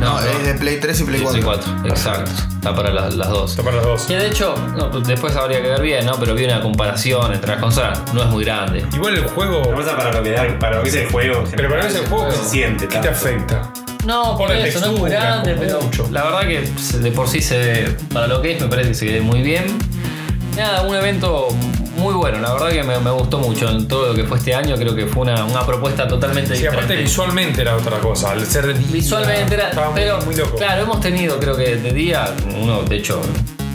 Speaker 1: No, es de Play 3 y Play 4.
Speaker 3: Play 4, exacto. Está para las, las dos.
Speaker 4: Está para los dos.
Speaker 3: Que de hecho, no, después habría que ver bien, ¿no? Pero vi una comparación entre las consolas. No es muy grande.
Speaker 4: Igual el juego.
Speaker 2: Lo pasa para lo que, da- para lo que es el juego.
Speaker 4: Pero para ese juego,
Speaker 2: se siente.
Speaker 4: ¿qué te afecta?
Speaker 3: No, por
Speaker 4: Por la
Speaker 3: eso, no es muy grande, pero
Speaker 4: mucho.
Speaker 3: la verdad que de por sí se ve, para lo que es, me parece que se ve muy bien. Nada, un evento muy bueno, la verdad que me, me gustó mucho en todo lo que fue este año. Creo que fue una, una propuesta totalmente
Speaker 4: Sí, aparte visualmente era otra cosa. Al ser de día,
Speaker 3: Visualmente era.
Speaker 4: muy-
Speaker 3: pero,
Speaker 4: muy, loco.
Speaker 3: claro, hemos tenido, creo que de día, uno, de hecho,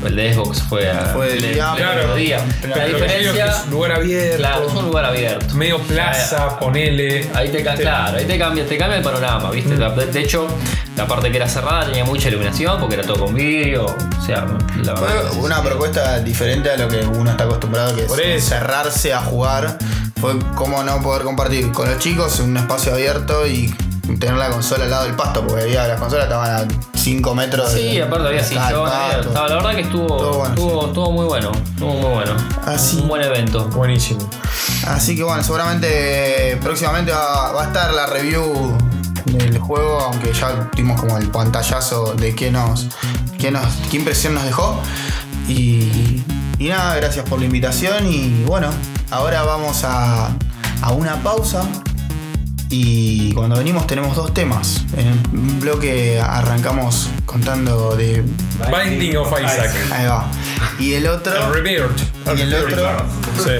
Speaker 3: el de Xbox fue a.
Speaker 1: Fue de
Speaker 3: le-
Speaker 1: día,
Speaker 4: Claro,
Speaker 3: día.
Speaker 4: Pero
Speaker 3: La diferencia.
Speaker 4: es un lugar abierto,
Speaker 3: Claro, es un lugar abierto.
Speaker 4: medio plaza, ponele.
Speaker 3: Ahí te,
Speaker 4: Este,
Speaker 3: claro, ahí te cambia, te cambia el panorama, ¿viste?
Speaker 4: Mm.
Speaker 3: La- De, hecho, la parte que era cerrada tenía mucha iluminación porque era todo con vidrio. O sea, la verdad.
Speaker 1: Fue una propuesta diferente a lo que uno está acostumbrado, que
Speaker 4: Por
Speaker 1: es
Speaker 4: eso.
Speaker 1: cerrarse a jugar. Fue como no poder compartir con los chicos en un espacio abierto y tener la consola al lado del pasto, porque había, las consolas estaban a 5 metros de-
Speaker 3: Sí, aparte había
Speaker 1: estaba-
Speaker 3: La verdad que estuvo,
Speaker 1: bueno,
Speaker 3: estuvo, estuvo muy bueno. Estuvo muy bueno.
Speaker 1: Así.
Speaker 3: Un buen evento.
Speaker 4: Buenísimo.
Speaker 1: Así que bueno, seguramente próximamente va, va a estar la review del juego, aunque ya tuvimos como el pantallazo de qué nos, qué nos, qué impresión nos dejó. Y, y nada, gracias por la invitación y bueno, ahora vamos a, a una pausa. Y cuando venimos tenemos dos temas. En el bloque arrancamos contando de.
Speaker 4: Binding of Isaac.
Speaker 1: Ahí va. Y el otro.
Speaker 4: El Rebirth.
Speaker 1: Y el otro.
Speaker 4: Sí.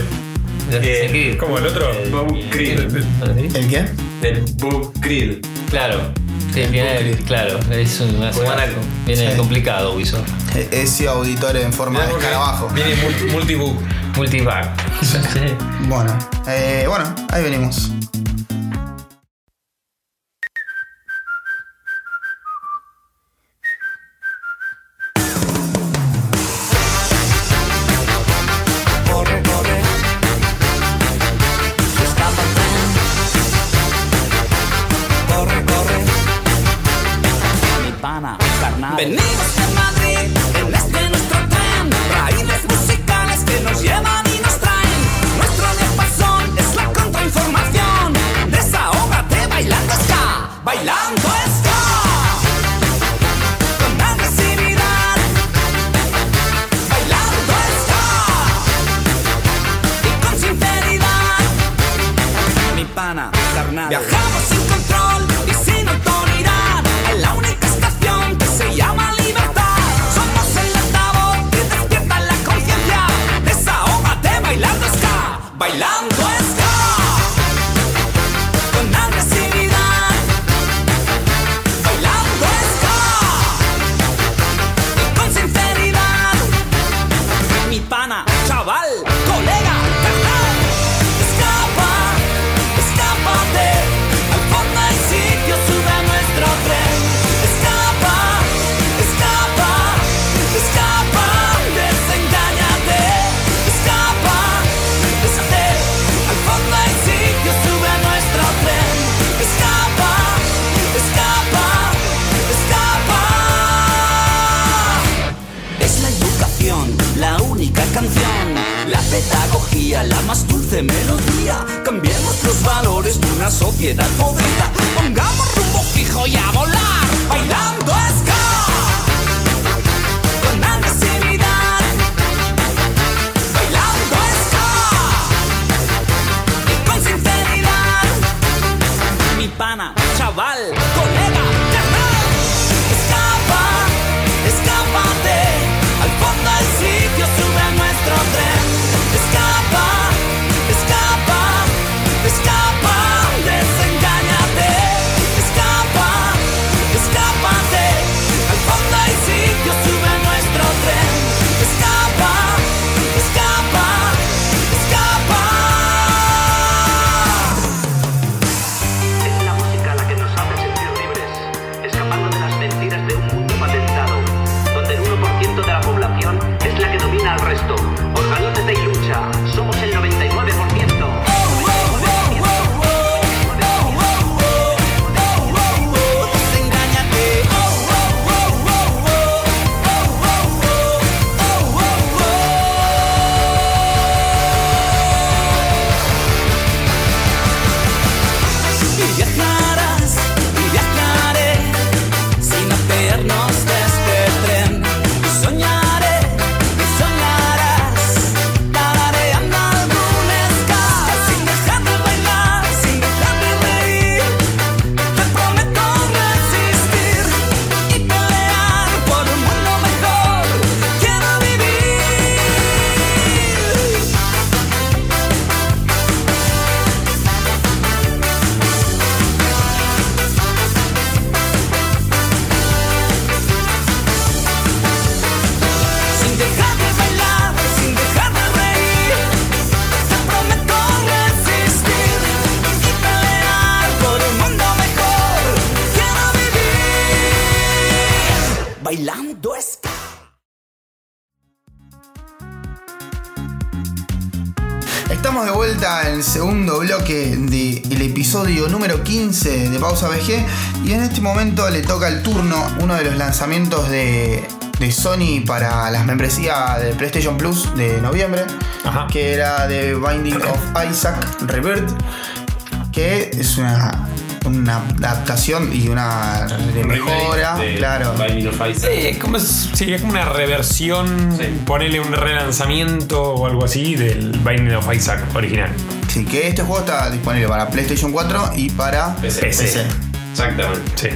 Speaker 3: Creed.
Speaker 4: ¿Cómo el otro?
Speaker 2: El Bob Grill.
Speaker 1: ¿El qué?
Speaker 2: El Bob Grill.
Speaker 3: Claro. Sí, viene, claro, es una semana viene
Speaker 1: Sí.
Speaker 3: complicado Ubisoft.
Speaker 1: Ese auditor en forma de escarabajo.
Speaker 4: Viene mul- multibook.
Speaker 3: Multiback. Sí.
Speaker 1: Bueno, eh, bueno, ahí venimos. Pausa VG y en este momento le toca el turno uno de los lanzamientos de, de Sony para las membresías de PlayStation Plus de noviembre,
Speaker 4: Ajá.
Speaker 1: que era The Binding of Isaac Rebirth, que es una, una adaptación y una de mejora,
Speaker 2: De
Speaker 1: claro.
Speaker 2: Binding of Isaac.
Speaker 4: Sí, es como, es, sí, es como una reversión,
Speaker 2: Sí.
Speaker 4: ponele un relanzamiento o algo así del Binding of Isaac original.
Speaker 1: Sí, que este juego está disponible para PlayStation 4 y para
Speaker 2: PC.
Speaker 4: PC.
Speaker 2: Exactamente.
Speaker 4: Sí.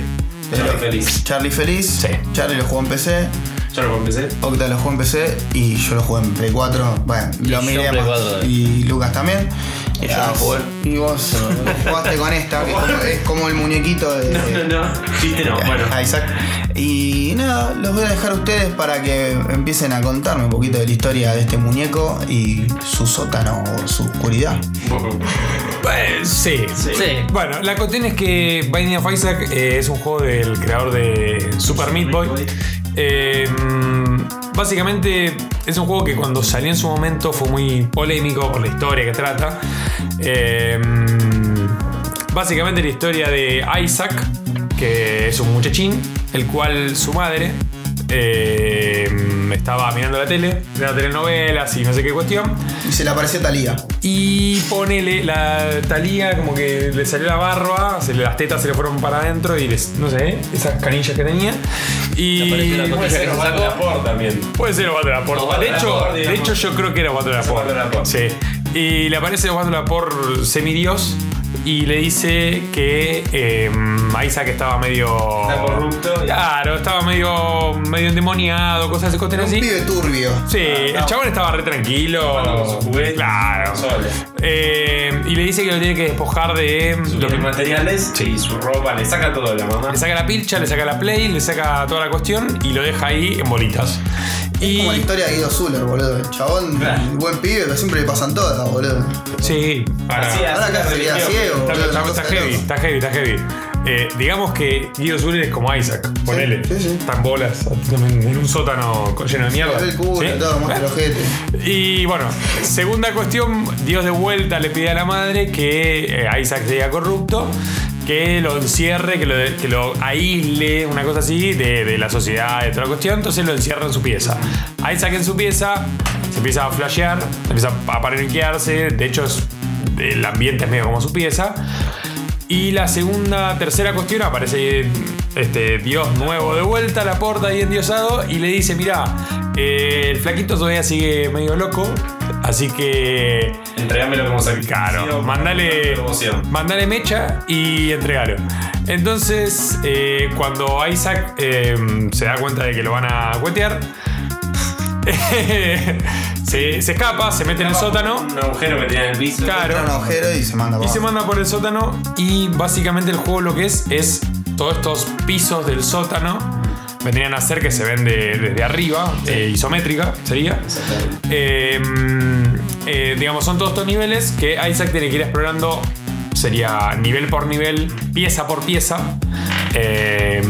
Speaker 2: Charlie feliz.
Speaker 1: Charlie feliz.
Speaker 4: Sí.
Speaker 1: Charlie lo jugó en PC.
Speaker 2: Yo lo empecé.
Speaker 1: Octa lo jugó en PC y yo lo jugué en Play 4. Bueno,
Speaker 3: Y
Speaker 1: lo miré
Speaker 3: en Play
Speaker 1: más.
Speaker 3: 4.
Speaker 1: Y Lucas también.
Speaker 5: Y yo no jugué.
Speaker 1: Y vos jugaste con esta, que es como, el muñequito de.
Speaker 2: No, no, no. Chiste no. Bueno.
Speaker 1: Isaac. Y nada, los voy a dejar a ustedes para que empiecen a contarme un poquito de la historia de este muñeco y su sótano o su oscuridad.
Speaker 4: Pues, sí.
Speaker 3: Sí.
Speaker 4: Bueno, la cuestión es que Binding of Isaac eh, es un juego del creador de Super Meat Boy. Eh, básicamente es un juego que cuando salió en su momento fue muy polémico por la historia que trata. Eh, básicamente la historia de Isaac, que es un muchachín, el cual su madre eh, estaba mirando la tele, mirando telenovelas y no sé qué cuestión.
Speaker 1: Y se le apareció Talía.
Speaker 4: Y ponele la talía como que le salió la barba, se le, las tetas se le fueron para adentro y les, no sé, esas canillas que tenía. Y
Speaker 3: la
Speaker 2: Puede ser
Speaker 3: Se
Speaker 2: Osvaldo
Speaker 3: sacó.
Speaker 2: Laporte también.
Speaker 4: puede ser Osvaldo Laporte.
Speaker 2: Osvaldo
Speaker 4: De hecho,
Speaker 2: Laporte,
Speaker 4: de hecho yo creo que era Osvaldo Laporte.
Speaker 2: Osvaldo Laporte.
Speaker 4: Sí. Y le aparece Osvaldo Laporte semidios y le dice que eh, Isaac estaba medio.
Speaker 2: Está corrupto.
Speaker 4: Claro, estaba medio, medio endemoniado, cosas así, cosas
Speaker 1: Un
Speaker 4: así.
Speaker 1: pibe turbio.
Speaker 4: Sí, el chabón estaba re tranquilo.
Speaker 2: Con sus
Speaker 4: Claro. Eh, y le dice que lo tiene que despojar de lo
Speaker 2: Los
Speaker 4: que
Speaker 2: materiales y su ropa, le saca todo la mamá.
Speaker 4: Le saca la pilcha, le saca la play, le saca toda la cuestión y lo deja ahí en bolitas. Y
Speaker 1: Como la historia de Guido Zuller, boludo. El chabón,
Speaker 2: Claro.
Speaker 1: buen pibe, pero siempre le pasan todas, boludo.
Speaker 4: sí, para.
Speaker 2: Así,
Speaker 1: Ahora acá
Speaker 2: religión.
Speaker 1: ciego,
Speaker 4: Está,
Speaker 1: boludo.
Speaker 4: está- heavy, está heavy, está heavy. Eh, digamos que Guido Zuller es como Isaac, ponele.
Speaker 1: sí, sí.
Speaker 4: Está en bolas, en en un sótano lleno de mierda.
Speaker 1: El culo,
Speaker 4: ¿Sí?
Speaker 1: todo, muestra el ojete.
Speaker 4: Y bueno, segunda cuestión, Dios de vuelta le pide a la madre que eh, Isaac sea corrupto que lo encierre, que lo, que aísle, una cosa así, de, la sociedad, de toda la cuestión. Entonces lo encierra en su pieza. Isaac en su pieza se empieza a flashear, empieza a paniquearse. De hecho, el ambiente es medio como su pieza. Y la segunda, tercera cuestión aparece este Dios nuevo de vuelta la puerta ahí endiosado y le dice, mira, el flaquito todavía sigue medio loco, así que
Speaker 2: Entregámelo como sacrificio.
Speaker 4: Claro, mandale, mandale mecha y entregalo. Entonces, eh, cuando Isaac eh, se da cuenta de que lo van a cuetear, se, se escapa, se mete en el sótano.
Speaker 2: Un agujero que tenía en el piso.
Speaker 4: Claro.
Speaker 1: Un agujero y se manda
Speaker 4: Y
Speaker 1: para
Speaker 4: se manda por el sótano y básicamente el juego lo que es es todos estos pisos del sótano vendrían a ser que se ven de- desde arriba, eh, isométrica sería. Eh, mm, eh, digamos, son todos estos niveles que Isaac tiene que ir explorando, sería nivel por nivel, pieza por pieza. Eh,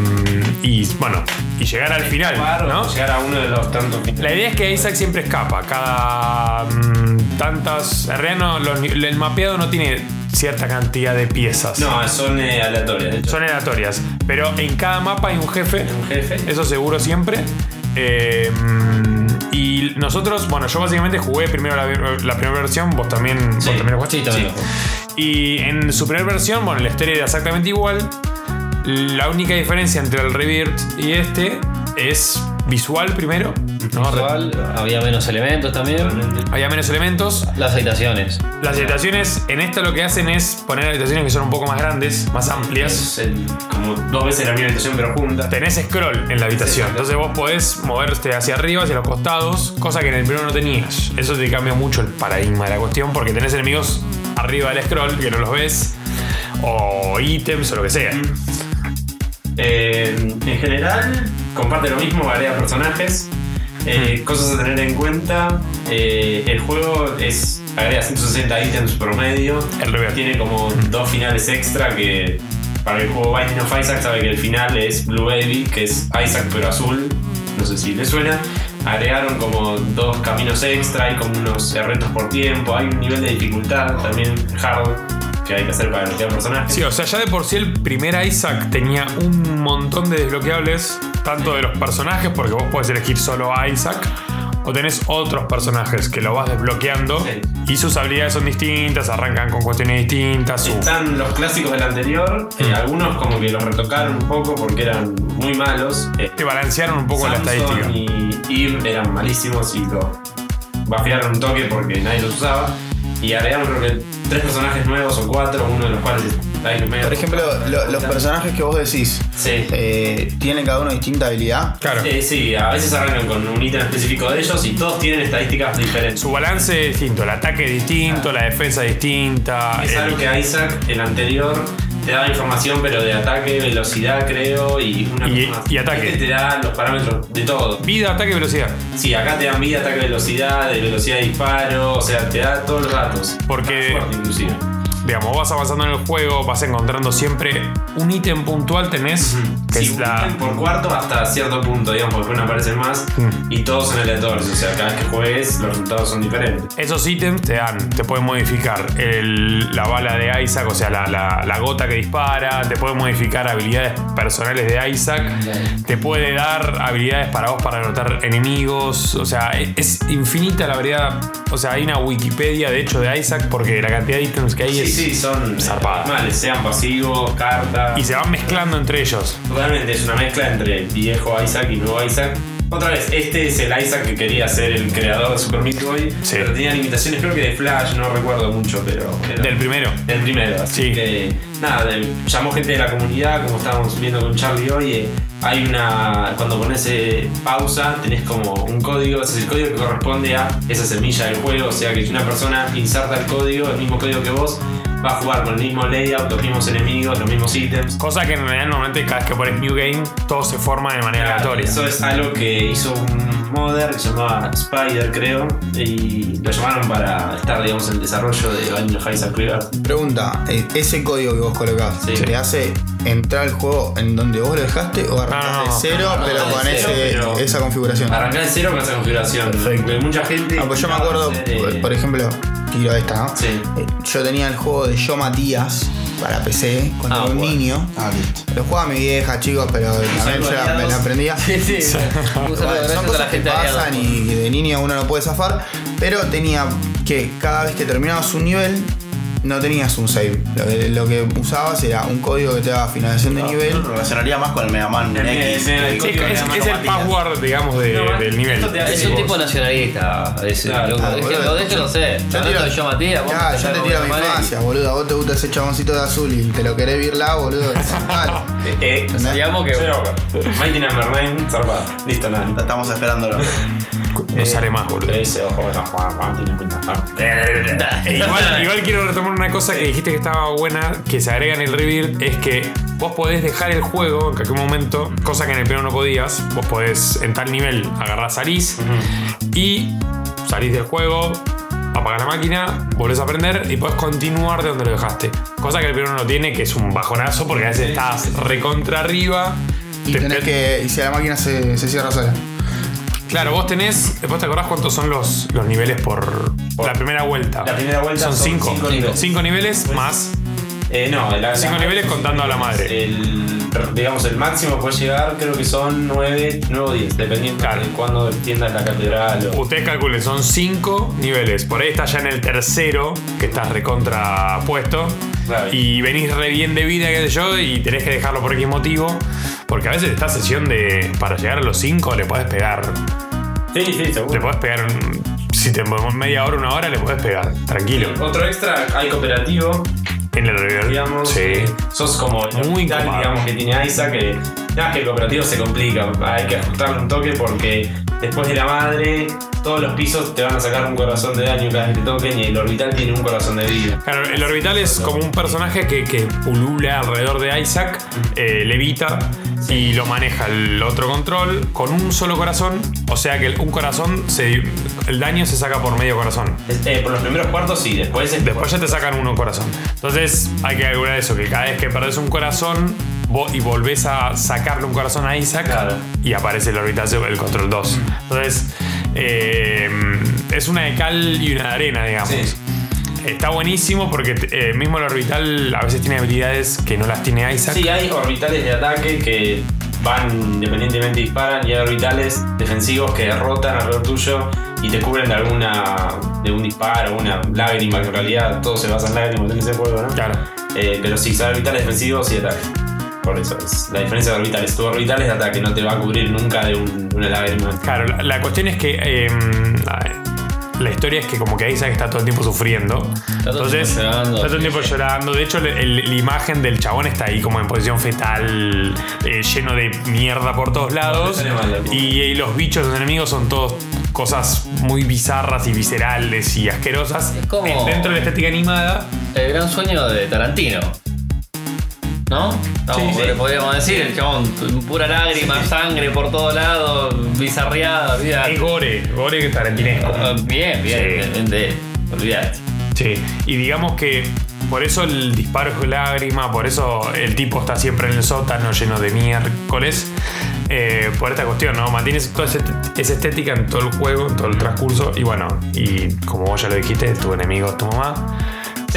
Speaker 4: y bueno, y llegar al final, ¿no?
Speaker 2: Llegar a uno de los tantos
Speaker 4: La idea es que Isaac siempre escapa. Cada mm, tantas. En realidad no, los el mapeado no tiene cierta cantidad de piezas.
Speaker 2: No, son eh, aleatorias. de hecho.
Speaker 4: Son aleatorias. Pero en cada mapa hay un jefe.
Speaker 2: Un jefe.
Speaker 4: Eso seguro siempre. Eh, y nosotros, bueno, yo básicamente jugué primero la, la primera versión, vos también, vos
Speaker 2: Sí.
Speaker 4: también lo jugaste.
Speaker 3: Sí, también.
Speaker 4: Y en su primera versión, bueno, la historia era exactamente igual. La única diferencia entre el Rebirth y este es visual primero.
Speaker 3: Había menos elementos también.
Speaker 4: Había menos elementos.
Speaker 3: Las habitaciones.
Speaker 4: Las habitaciones en esta lo que hacen es poner habitaciones que son un poco más grandes, más amplias.
Speaker 2: El- como dos veces la misma habitación, pero juntas.
Speaker 4: Tenés scroll en la habitación. Entonces vos podés moverte hacia arriba, hacia los costados, cosa que en el primero no tenías. Eso te cambia mucho el paradigma de la cuestión porque tenés enemigos arriba del scroll que no los ves. O ítems o lo que sea.
Speaker 2: Eh, en general, comparte lo mismo, varía personajes. Eh, Cosas a tener en cuenta. eh, el juego es agrega 160 ítems promedio.
Speaker 4: El.
Speaker 2: Tiene como dos finales extra que para el juego Binding of Isaac sabe que el final es Blue Baby, que es Isaac pero azul. No sé si le suena. Agregaron como dos caminos extra, hay como unos retos por tiempo, hay un nivel de dificultad también hard que hay que hacer para desbloquear personajes.
Speaker 4: Sí, o sea, ya de por sí el primer Isaac tenía un montón de desbloqueables, tanto de los personajes, porque vos podés elegir solo a Isaac, o tenés otros personajes que lo vas desbloqueando
Speaker 2: Sí.
Speaker 4: y sus habilidades son distintas, arrancan con cuestiones distintas. su-
Speaker 2: Están los clásicos del anterior, eh,
Speaker 4: Mm.
Speaker 2: algunos como que los retocaron un poco porque eran muy malos. Eh,
Speaker 4: Te balancearon un poco la
Speaker 2: Samson
Speaker 4: estadística.
Speaker 2: y Eve eran malísimos y los bafearon un toque porque nadie los usaba. Y agregaron creo que tres personajes nuevos o cuatro, uno de los cuales está ahí medio-
Speaker 1: Por ejemplo, lo- los personajes que vos decís,
Speaker 2: Sí.
Speaker 1: eh, ¿tienen cada uno distinta habilidad?
Speaker 4: Claro.
Speaker 2: Eh, sí, a veces arrancan con un ítem específico de ellos y todos tienen estadísticas diferentes.
Speaker 4: Su balance es distinto, el ataque es distinto, la defensa es distinta.
Speaker 2: Es
Speaker 4: el-
Speaker 2: algo que a Isaac, el anterior, te daba información, pero de ataque, velocidad, creo, y una
Speaker 4: Y-
Speaker 2: cosa más.
Speaker 4: y ataque.
Speaker 2: Este te da los parámetros de todo.
Speaker 4: Vida, ataque, velocidad.
Speaker 2: Sí, acá te dan vida, ataque, velocidad, de velocidad de disparo, o sea, te da todos los datos.
Speaker 4: Porque-
Speaker 2: fuerte, inclusive.
Speaker 4: Digamos, vas avanzando en el juego, vas encontrando siempre un ítem puntual, tenés, que
Speaker 2: Sí,
Speaker 4: es la.
Speaker 2: por cuarto hasta cierto punto, digamos, porque no aparecen más.
Speaker 4: Mm.
Speaker 2: Y todos son aleatorios, o sea, cada vez que juegues, los resultados son diferentes.
Speaker 4: Esos ítems te dan, te pueden modificar el- la bala de Isaac, o sea, la, la- la gota que dispara, te puede modificar habilidades personales de Isaac, te puede dar habilidades para vos para derrotar enemigos, o sea, e- es, infinita la variedad. O sea, hay una Wikipedia de hecho de Isaac porque la cantidad de ítems que hay
Speaker 2: Sí,
Speaker 4: es.
Speaker 2: sí, son
Speaker 4: zarpada.
Speaker 2: normales, sean pasivos, cartas.
Speaker 4: Y se van mezclando entre ellos.
Speaker 2: Totalmente, es una mezcla entre viejo Isaac y nuevo Isaac. Otra vez, este es el Isaac que quería ser el creador de Super Meat Boy,
Speaker 4: Sí.
Speaker 2: pero tenía limitaciones, creo que de Flash, no recuerdo mucho, pero...
Speaker 4: Del primero.
Speaker 2: Del primero, así
Speaker 4: Sí.
Speaker 2: que nada, de- llamó gente de la comunidad, como estábamos viendo con Charlie hoy. eh, hay una. Cuando pones eh, pausa, tenés como un código, ese es el código que corresponde a esa semilla del juego. O sea que si una persona inserta el código, el mismo código que vos, va a jugar con el mismo layout, los mismos enemigos, los mismos ítems.
Speaker 4: Cosa que en realidad normalmente cada vez que pones New Game, todo se forma de manera
Speaker 2: Claro,
Speaker 4: aleatoria.
Speaker 2: Eso es algo que hizo un modder que se llamaba Spider, creo, y lo llamaron para estar, digamos, en el desarrollo de of Isaac Rebirth.
Speaker 1: Pregunta, eh, ese código que vos colocás,
Speaker 2: Sí.
Speaker 1: ¿te hace entrar al juego en donde vos lo dejaste o arrancás
Speaker 4: No,
Speaker 1: de cero
Speaker 2: No, no,
Speaker 1: pero con
Speaker 2: cero,
Speaker 1: ese-
Speaker 2: pero-
Speaker 1: esa configuración?
Speaker 2: Arrancar de cero con esa configuración.
Speaker 1: Perfecto.
Speaker 2: Porque mucha gente.
Speaker 1: Ah, pues yo me acuerdo,
Speaker 2: hacer, eh,
Speaker 1: por ejemplo, tiro esta, ¿no?
Speaker 2: Sí.
Speaker 1: Eh, Yo tenía el juego de Yo Matías para PC cuando
Speaker 3: Ah,
Speaker 1: era un
Speaker 3: bueno.
Speaker 1: niño.
Speaker 5: Ah, listo.
Speaker 1: Lo jugaba mi vieja, chicos, pero también yo la- me la aprendía.
Speaker 3: Sí, sí.
Speaker 1: Bueno, son
Speaker 3: la
Speaker 1: cosas que pasan y de niño uno no puede zafar, pero tenía que cada vez que terminabas un nivel no tenías un save. Lo que, lo que usabas era un código que te daba finalización de nivel.
Speaker 5: lo relacionaría más con el Mega Man
Speaker 2: El
Speaker 5: X.
Speaker 2: El
Speaker 4: es,
Speaker 2: de
Speaker 4: es el password, digamos, de-
Speaker 2: No,
Speaker 4: del nivel.
Speaker 3: Es un tipo nacionalista. ese,
Speaker 2: Claro.
Speaker 3: loco.
Speaker 1: Ah, boludo.
Speaker 3: déjenlo ser.
Speaker 1: Yo tiro-
Speaker 3: yo Matías, vos
Speaker 1: Ya, yo te tiro mi infancia, boludo. A vos te gusta ese chaboncito de azul y te lo querés virla, boludo.
Speaker 2: Eh,
Speaker 1: ¿Entendés?
Speaker 3: Digamos que.
Speaker 2: Mighty Number 9, zarpado. Listo, nada.
Speaker 5: Estamos esperándolo.
Speaker 4: No sale más, boludo.
Speaker 2: Ese ojo, no.
Speaker 4: E igual, igual quiero retomar una cosa que dijiste que estaba buena, que se agrega en el reveal, es que vos podés dejar el juego en cualquier momento, cosa que en el primero no podías. Vos podés en tal nivel agarrar salís y salís del juego, apagás la máquina, volvés a prender y podés continuar de donde lo dejaste. Cosa que el primero no tiene, que es un bajonazo porque a veces estás recontra arriba.
Speaker 1: Y
Speaker 4: te-
Speaker 1: tenés
Speaker 4: te-
Speaker 1: que. Y si la máquina se, se cierra sola.
Speaker 4: Claro, vos tenés. ¿Vos te acordás cuántos son los, los niveles por, la primera vuelta?
Speaker 2: La primera vuelta
Speaker 4: son
Speaker 2: son
Speaker 4: cinco.
Speaker 2: cinco niveles.
Speaker 4: Cinco niveles más.
Speaker 2: Eh, no, la,
Speaker 4: Cinco
Speaker 2: la-
Speaker 4: niveles contando a la madre.
Speaker 2: El, digamos, el máximo puede llegar, creo que son 9, 9 o 10, dependiendo
Speaker 4: Claro.
Speaker 2: de cuándo entiendas la catedral. O,
Speaker 4: Ustedes calculen, son cinco niveles. Por ahí estás ya en el tercero, que estás recontra puesto.
Speaker 2: Claro.
Speaker 4: Y venís re bien de vida, qué sé yo, y tenés que dejarlo por X motivo. Porque a veces esta sesión de. Para llegar a los cinco le podés pegar.
Speaker 2: sí, sí, seguro.
Speaker 4: Le podés pegar. un- si te movemos media hora, una hora, le podés pegar. Tranquilo.
Speaker 2: Otro extra, hay cooperativo,
Speaker 4: En el
Speaker 2: digamos.
Speaker 4: Sí.
Speaker 2: eh, sos como el
Speaker 4: Muy
Speaker 2: hospital,
Speaker 4: copado.
Speaker 2: digamos, que tiene Isaac, que nada, que el cooperativo se complica. Hay que ajustarle un toque porque después de la madre, todos los pisos te van a sacar un corazón de daño cada vez que te toquen y el orbital tiene un corazón de vida.
Speaker 4: Claro, el orbital es como un personaje que, que pulula alrededor de Isaac, eh, levita y lo maneja el otro control con un solo corazón. O sea que un corazón, se, el daño se saca por medio corazón.
Speaker 2: Eh, por los primeros cuartos sí, después es
Speaker 4: Después ya te sacan uno corazón. Entonces hay que calcular eso, que cada vez que perdés un corazón y volvés a sacarle un corazón a Isaac
Speaker 2: Claro.
Speaker 4: y aparece el orbital, el control 2. Entonces eh, es una de cal y una de arena, digamos.
Speaker 2: Sí.
Speaker 4: Está buenísimo porque eh, mismo el orbital a veces tiene habilidades que no las tiene Isaac.
Speaker 2: Sí, hay orbitales de ataque que van independientemente disparan y hay orbitales defensivos que derrotan alrededor tuyo y te cubren de alguna de un disparo, una lágrima, que en realidad todo se basa en lágrimas en ese juego, ¿no?
Speaker 4: Claro.
Speaker 2: Eh, pero sí, son orbitales defensivos y ataque. Por eso es la diferencia de orbitales. Tu orbital es de ataque, no te va a cubrir nunca de, un- de una lágrima.
Speaker 4: Claro, la, la cuestión es que eh, la historia es que como que Isaac está todo el tiempo sufriendo.
Speaker 3: todo el
Speaker 4: Entonces,
Speaker 3: tiempo llorando.
Speaker 4: está todo el tiempo llorando. De hecho, el- el- la imagen del chabón está ahí como en posición fetal, eh, lleno de mierda por todos lados.
Speaker 2: mal,
Speaker 4: y los bichos, los enemigos son todos cosas muy bizarras y viscerales y asquerosas.
Speaker 3: Es como-
Speaker 4: Dentro de la estética animada.
Speaker 3: El gran sueño de Tarantino. ¿No? Estamos-
Speaker 2: Sí,
Speaker 3: podríamos decir, el chabón, pura lágrima, sangre por todos lados, bizarreada, olvidate.
Speaker 4: Es gore, gore tarantinesco.
Speaker 3: Ah, Bien, bien, de, olvidate.
Speaker 4: Sí, y digamos que por eso el disparo es lágrima, por eso el tipo está siempre en el sótano lleno de miércoles. eh, por esta cuestión, ¿no? Mantienes toda esa esa estética en todo el juego, en todo el transcurso. Y bueno, y como vos ya lo dijiste, tu enemigo es tu mamá.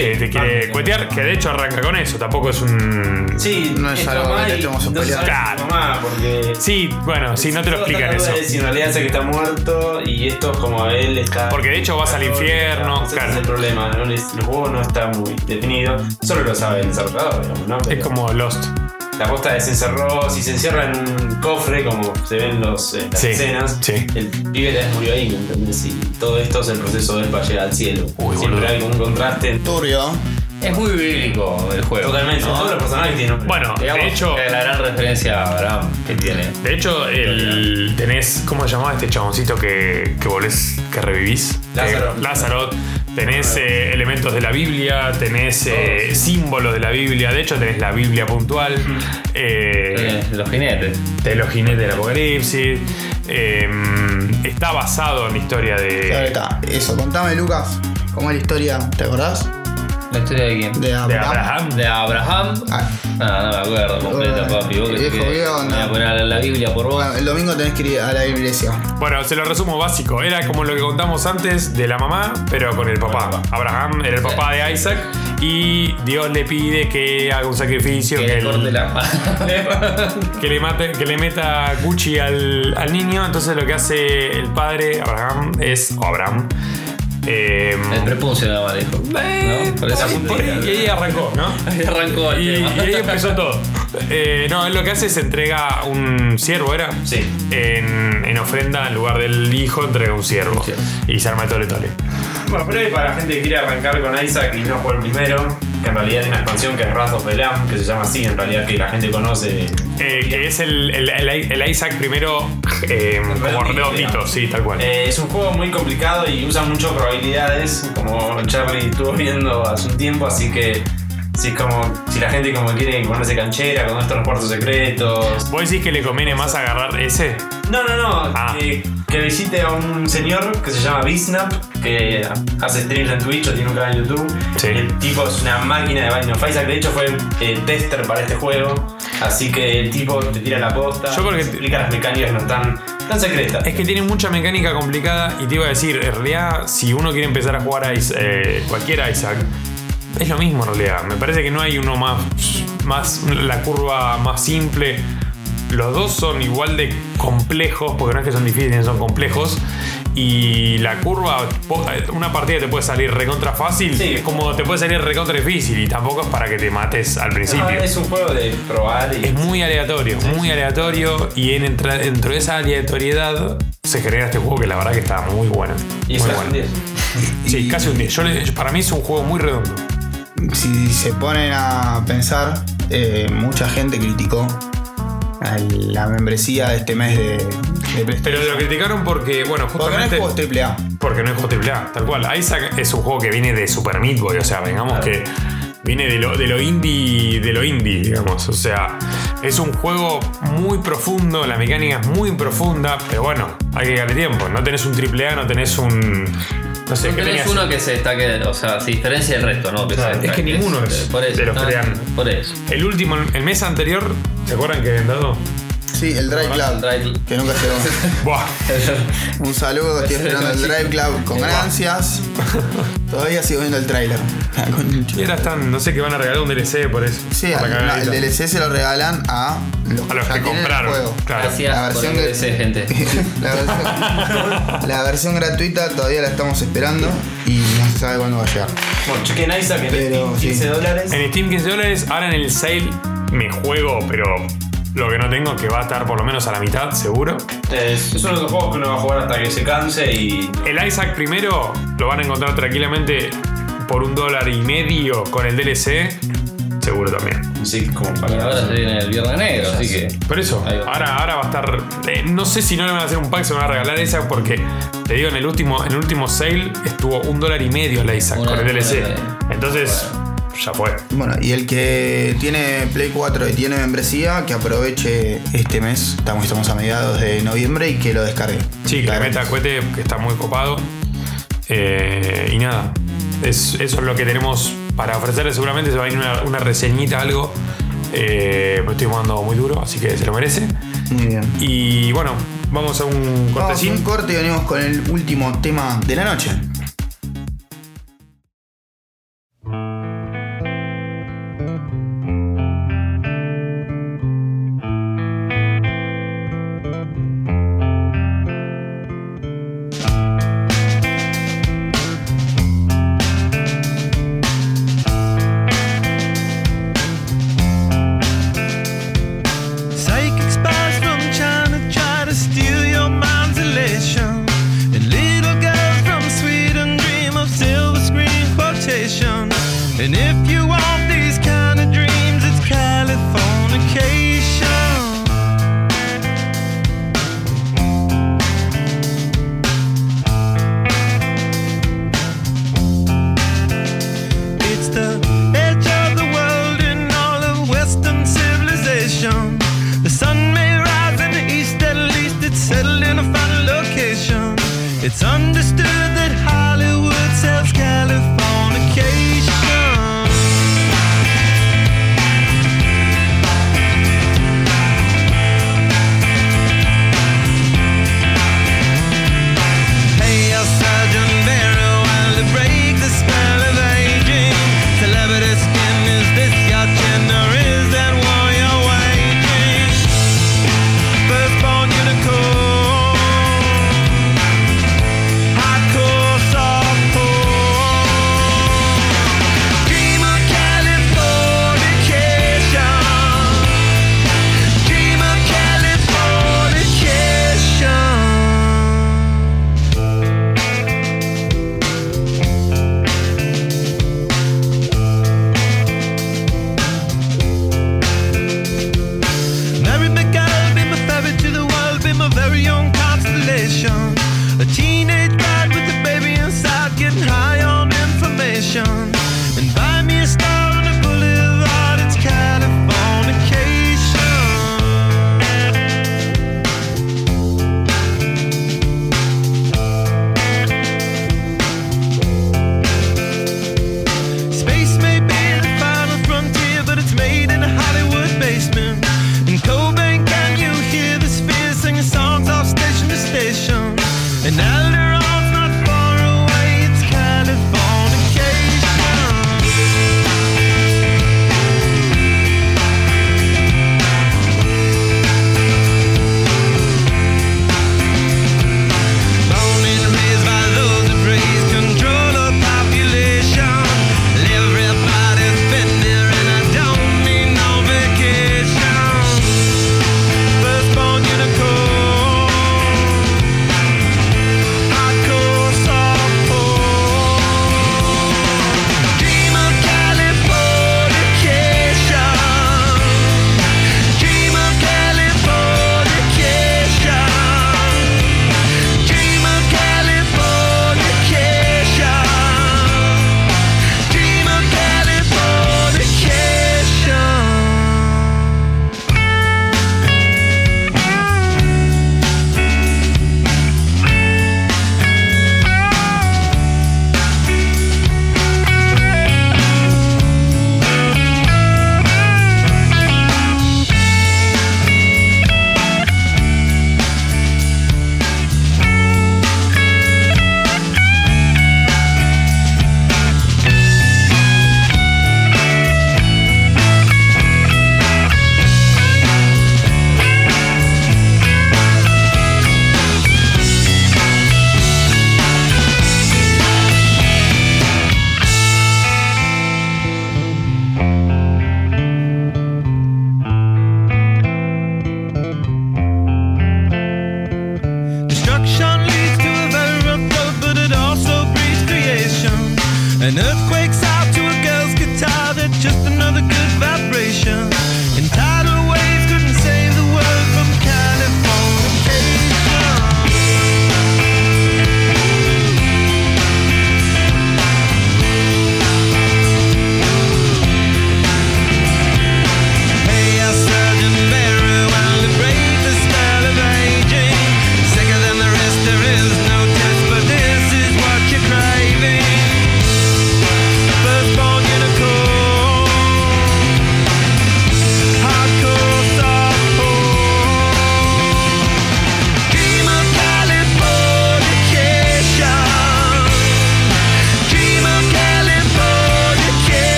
Speaker 4: Que te quiere
Speaker 2: ah,
Speaker 4: cuetear, que de hecho arranca con eso, tampoco es un.
Speaker 2: Sí,
Speaker 1: No es algo que estemos
Speaker 2: mamá, porque
Speaker 4: Sí, bueno, sí, no te lo explican eso.
Speaker 2: decir, en realidad sé que está muerto y esto es como él está.
Speaker 4: Porque de hecho vas al infierno,
Speaker 2: Ese
Speaker 4: claro.
Speaker 2: es el problema, ¿no? el juego no está muy definido. Solo lo sabe el desarrollador, digamos, ¿no?
Speaker 4: Es como Lost.
Speaker 2: La posta se encerró, si se encierra en un cofre, como se ven los, eh, las
Speaker 4: Sí,
Speaker 2: escenas,
Speaker 4: sí.
Speaker 2: el pibe ya murió ahí, ¿me entendés? Y todo esto es el proceso de él para llegar al cielo.
Speaker 4: Uy,
Speaker 2: Siempre
Speaker 4: boludo.
Speaker 2: hay como un contraste.
Speaker 1: Turbio.
Speaker 3: Es muy bíblico el juego.
Speaker 2: Totalmente,
Speaker 3: ¿no?
Speaker 2: todos los personajes tienen un
Speaker 4: Bueno,
Speaker 3: Digamos
Speaker 4: de hecho.
Speaker 3: la gran referencia a Abraham que tiene.
Speaker 4: De hecho, el, tenés, ¿cómo se llamaba este chaboncito que, que volvés, que revivís?
Speaker 2: Lázaro.
Speaker 4: Que- Lázaro. Tenés eh, elementos de la Biblia, tenés eh, símbolos de la Biblia, de hecho tenés la Biblia puntual, eh,
Speaker 3: los jinetes.
Speaker 4: tenés los jinetes del apocalipsis, eh, está basado en la historia
Speaker 1: Claro
Speaker 4: de...
Speaker 1: está. Eso, contame, Lucas, cómo es la historia, ¿te acordás?
Speaker 3: ¿La historia de quién?
Speaker 1: De
Speaker 4: De
Speaker 1: Abraham.
Speaker 3: De Abraham.
Speaker 1: Ah,
Speaker 3: Ah, no me acuerdo completa, papi. Vos que
Speaker 1: viejo,
Speaker 3: voy a poner a leer la Biblia por vos.
Speaker 1: bueno, el domingo tenés que ir a la iglesia.
Speaker 4: Bueno, se lo resumo básico. Era como lo que contamos antes de la mamá, pero con el papá. Abraham era el papá de Isaac y Dios le pide que haga un sacrificio,
Speaker 3: que
Speaker 4: que,
Speaker 3: le
Speaker 4: el-
Speaker 3: corte la mano.
Speaker 4: que le mate, que le meta Gucci al, al niño. Entonces lo que hace el padre, Abraham, es. o Abraham. Eh,
Speaker 3: El prepuncio nada más dijo. Por
Speaker 4: por ahí- y ahí arrancó, ¿no?
Speaker 3: Ahí arrancó el
Speaker 4: Y, ahí empezó todo. Eh, no, él lo que hace es entrega un ciervo, ¿era?
Speaker 2: Sí.
Speaker 4: En, en ofrenda, en lugar del hijo, entrega un ciervo.
Speaker 3: Ciervo.
Speaker 4: Y se arma el tole tole.
Speaker 2: Bueno, pero para la gente que quiere arrancar con Isaac y no jugar el primero, en realidad hay una expansión que es Wrath of the Lamb, que se llama así, en realidad que la gente conoce.
Speaker 4: Eh, que es el, el, Isaac primero eh, como
Speaker 2: Redondito,
Speaker 4: sí, tal cual.
Speaker 2: Eh, es un juego muy complicado y usa muchas probabilidades, como Charlie estuvo viendo hace un tiempo, así que si es como si la gente como quiere ponerse canchera con estos cuartos secretos.
Speaker 4: ¿Vos decís que le conviene más agarrar ese?
Speaker 2: No, no, no.
Speaker 4: Ah.
Speaker 2: eh, que visite a un señor que se llama Bisnap, que hace streams en Twitch o tiene un canal en YouTube.
Speaker 4: Sí.
Speaker 2: El tipo es una máquina de Binding of Isaac. De hecho, fue eh, tester para este juego. Así que el tipo te tira la posta.
Speaker 4: Yo porque-
Speaker 2: te explica las mecánicas que no están tan secretas.
Speaker 4: Es que tiene mucha mecánica complicada y te iba a decir, en realidad, si uno quiere empezar a jugar a Is- eh, cualquier Isaac, es lo mismo en realidad. Me parece que no hay uno más, más la curva más simple. Los dos son igual de complejos, porque no es que son difíciles, son complejos. Y la curva, una partida te puede salir recontra fácil,
Speaker 2: Sí.
Speaker 4: como te puede salir recontra difícil. Y tampoco es para que te mates al principio.
Speaker 2: No, es un juego de probar y.
Speaker 4: Es muy aleatorio, muy aleatorio y en, dentro de esa aleatoriedad se genera este juego que la verdad que está muy bueno.
Speaker 2: y
Speaker 4: muy
Speaker 2: es
Speaker 4: bueno.
Speaker 2: un 10.
Speaker 4: Sí,
Speaker 1: Y-
Speaker 4: casi un 10. Yo le- para mí es un juego muy redondo.
Speaker 1: Si se ponen a pensar, eh, mucha gente criticó a la membresía de este mes de, de PlayStation.
Speaker 4: Pero lo criticaron porque, bueno,
Speaker 1: Porque no es
Speaker 4: justamente...
Speaker 1: juegos triple A.
Speaker 4: Porque no es juego AAA, tal cual. Isaac es un juego que viene de Super Meat Boy, o sea, vengamos que viene de lo, de lo indie, de lo indie, digamos. O sea, es un juego muy profundo, la mecánica es muy profunda, pero bueno, hay que darle tiempo. No tenés un AAA, no tenés un. No sé, ¿qué
Speaker 3: tenés uno que se destaque, o sea, se diferencia del resto, ¿no? Que
Speaker 4: Claro,
Speaker 3: se
Speaker 4: es que ninguno es
Speaker 3: por eso,
Speaker 4: de los
Speaker 3: no,
Speaker 4: dan.
Speaker 3: Por eso.
Speaker 4: El último, el mes anterior, ¿se acuerdan que habían dado?
Speaker 1: Sí, el Drive Club.
Speaker 3: Drive-
Speaker 1: Que nunca llegó.
Speaker 4: Buah.
Speaker 1: Un saludo, estoy esperando el Drive Club con ansias. Todavía sigo viendo el trailer.
Speaker 4: Y ahora están, no sé qué van a regalar un DLC por eso.
Speaker 1: Sí,
Speaker 4: por
Speaker 1: al- el DLC se lo regalan a los,
Speaker 4: A los que
Speaker 1: tienen el
Speaker 4: compraron.
Speaker 1: juego.
Speaker 4: Claro.
Speaker 3: Gracias
Speaker 1: La
Speaker 3: por
Speaker 1: versión
Speaker 3: el
Speaker 1: que-
Speaker 3: DLC, gente.
Speaker 1: la, versión, la versión gratuita todavía la estamos esperando y no se sabe cuándo va a llegar.
Speaker 2: Bueno, chequen Isaac en
Speaker 1: Pero,
Speaker 2: Steam, 15
Speaker 1: sí.
Speaker 2: dólares.
Speaker 4: En Steam 15 dólares, ahora en el sale me juego, pero lo que no tengo que va a estar por lo menos a la mitad, seguro.
Speaker 2: Es, es uno de esos juegos que uno va a jugar hasta que se canse y.
Speaker 4: El Isaac primero lo van a encontrar tranquilamente por un dólar y medio con el DLC, seguro también.
Speaker 2: Sí, como
Speaker 3: Y
Speaker 2: para.
Speaker 3: ahora se viene el Viernes Negro, así que.
Speaker 4: Por eso,
Speaker 3: Ahí va.
Speaker 4: ahora, ahora va a estar. eh, no sé si no le van a hacer un pack, se van a regalar Isaac porque te digo, en el último, en el último sale estuvo un dólar y medio el Isaac
Speaker 3: Una-
Speaker 4: con el DLC. Entonces, ya fue.
Speaker 1: Bueno, y el que tiene Play 4 y tiene membresía, que aproveche este mes, estamos, estamos a mediados de noviembre y que lo descargue.
Speaker 4: Sí, que le meta cohete, que está muy copado. Eh, y nada, es, eso es lo que tenemos para ofrecerle. Seguramente se va a ir una, una reseñita, algo. Eh, pues estoy jugando muy duro, así que se lo merece.
Speaker 1: Muy bien.
Speaker 4: Y bueno, vamos a un
Speaker 1: Vamos a
Speaker 4: cortecín.
Speaker 1: un corte y venimos con el último tema de la noche.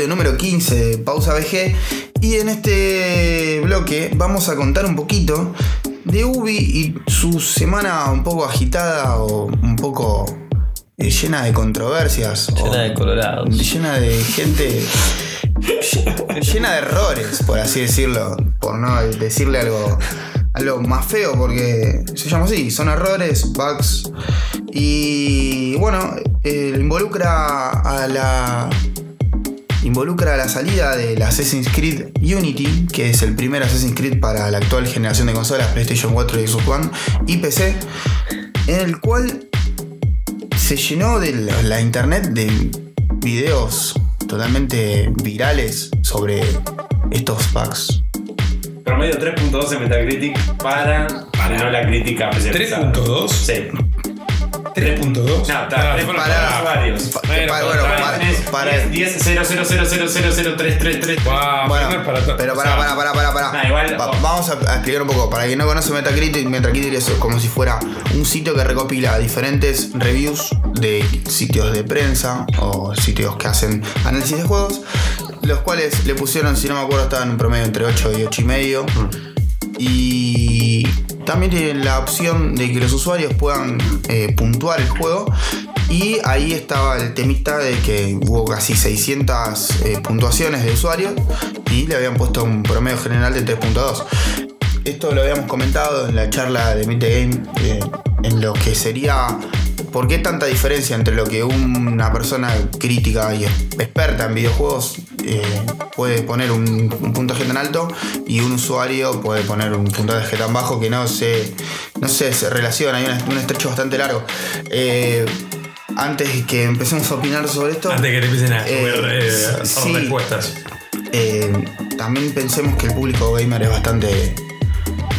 Speaker 1: Episodio número 15 de Pausa VG y en este bloque vamos a contar un poquito de Ubi y su semana un poco agitada o un poco eh, llena de controversias.
Speaker 3: Llena de colorados.
Speaker 1: llena de gente. llena de errores, por así decirlo. Por no decirle algo, algo más feo, porque se llama así: son errores, bugs. Y bueno, eh, involucra a la. Involucra la salida del Assassin's Creed Unity, que es el primer Assassin's Creed para la actual generación de consolas PlayStation 4 y Xbox One y PC, en el cual se llenó de la, internet de videos totalmente virales sobre estos bugs.
Speaker 2: Promedio 3.2 en Metacritic para, para no la crítica especializada.
Speaker 4: ¿3.2?
Speaker 2: Sí.
Speaker 4: 3.2.
Speaker 2: No, está, 3 para,
Speaker 1: para-
Speaker 2: usuarios.
Speaker 4: Para-
Speaker 1: bueno,
Speaker 4: para-
Speaker 1: para-
Speaker 2: Tenés
Speaker 1: para-
Speaker 2: 10, 10 0 0 0 0 0 0 0 3 3 3
Speaker 1: Bueno,
Speaker 4: pero para
Speaker 1: para, para, para, para, para.
Speaker 2: Nah, igual-
Speaker 1: Va- vamos a, a explicar un poco. Para quien no conoce Metacritic, Metacritic es como si fuera un sitio que recopila diferentes reviews de sitios de prensa o sitios que hacen análisis de juegos, los cuales le pusieron, si no me acuerdo, estaban en un promedio entre 8 y 8 y medio. Y también tienen la opción de que los usuarios puedan eh, puntuar el juego. Y ahí estaba el temita de que hubo casi 600 eh, puntuaciones de usuarios y le habían puesto un promedio general de 3.2. Esto lo habíamos comentado en la charla de Meet the Game, eh, en lo que sería por qué tanta diferencia entre lo que una persona crítica y experta en videojuegos eh, puede poner un, un puntaje tan alto y un usuario puede poner un puntaje tan bajo que no se, no se, se relaciona, hay un estrecho bastante largo. Eh, antes que empecemos a opinar sobre esto,
Speaker 4: Antes que te empiecen a
Speaker 1: Eh,
Speaker 4: comer eh,
Speaker 1: sí.
Speaker 4: respuestas.
Speaker 1: eh, también pensemos que el público gamer es bastante.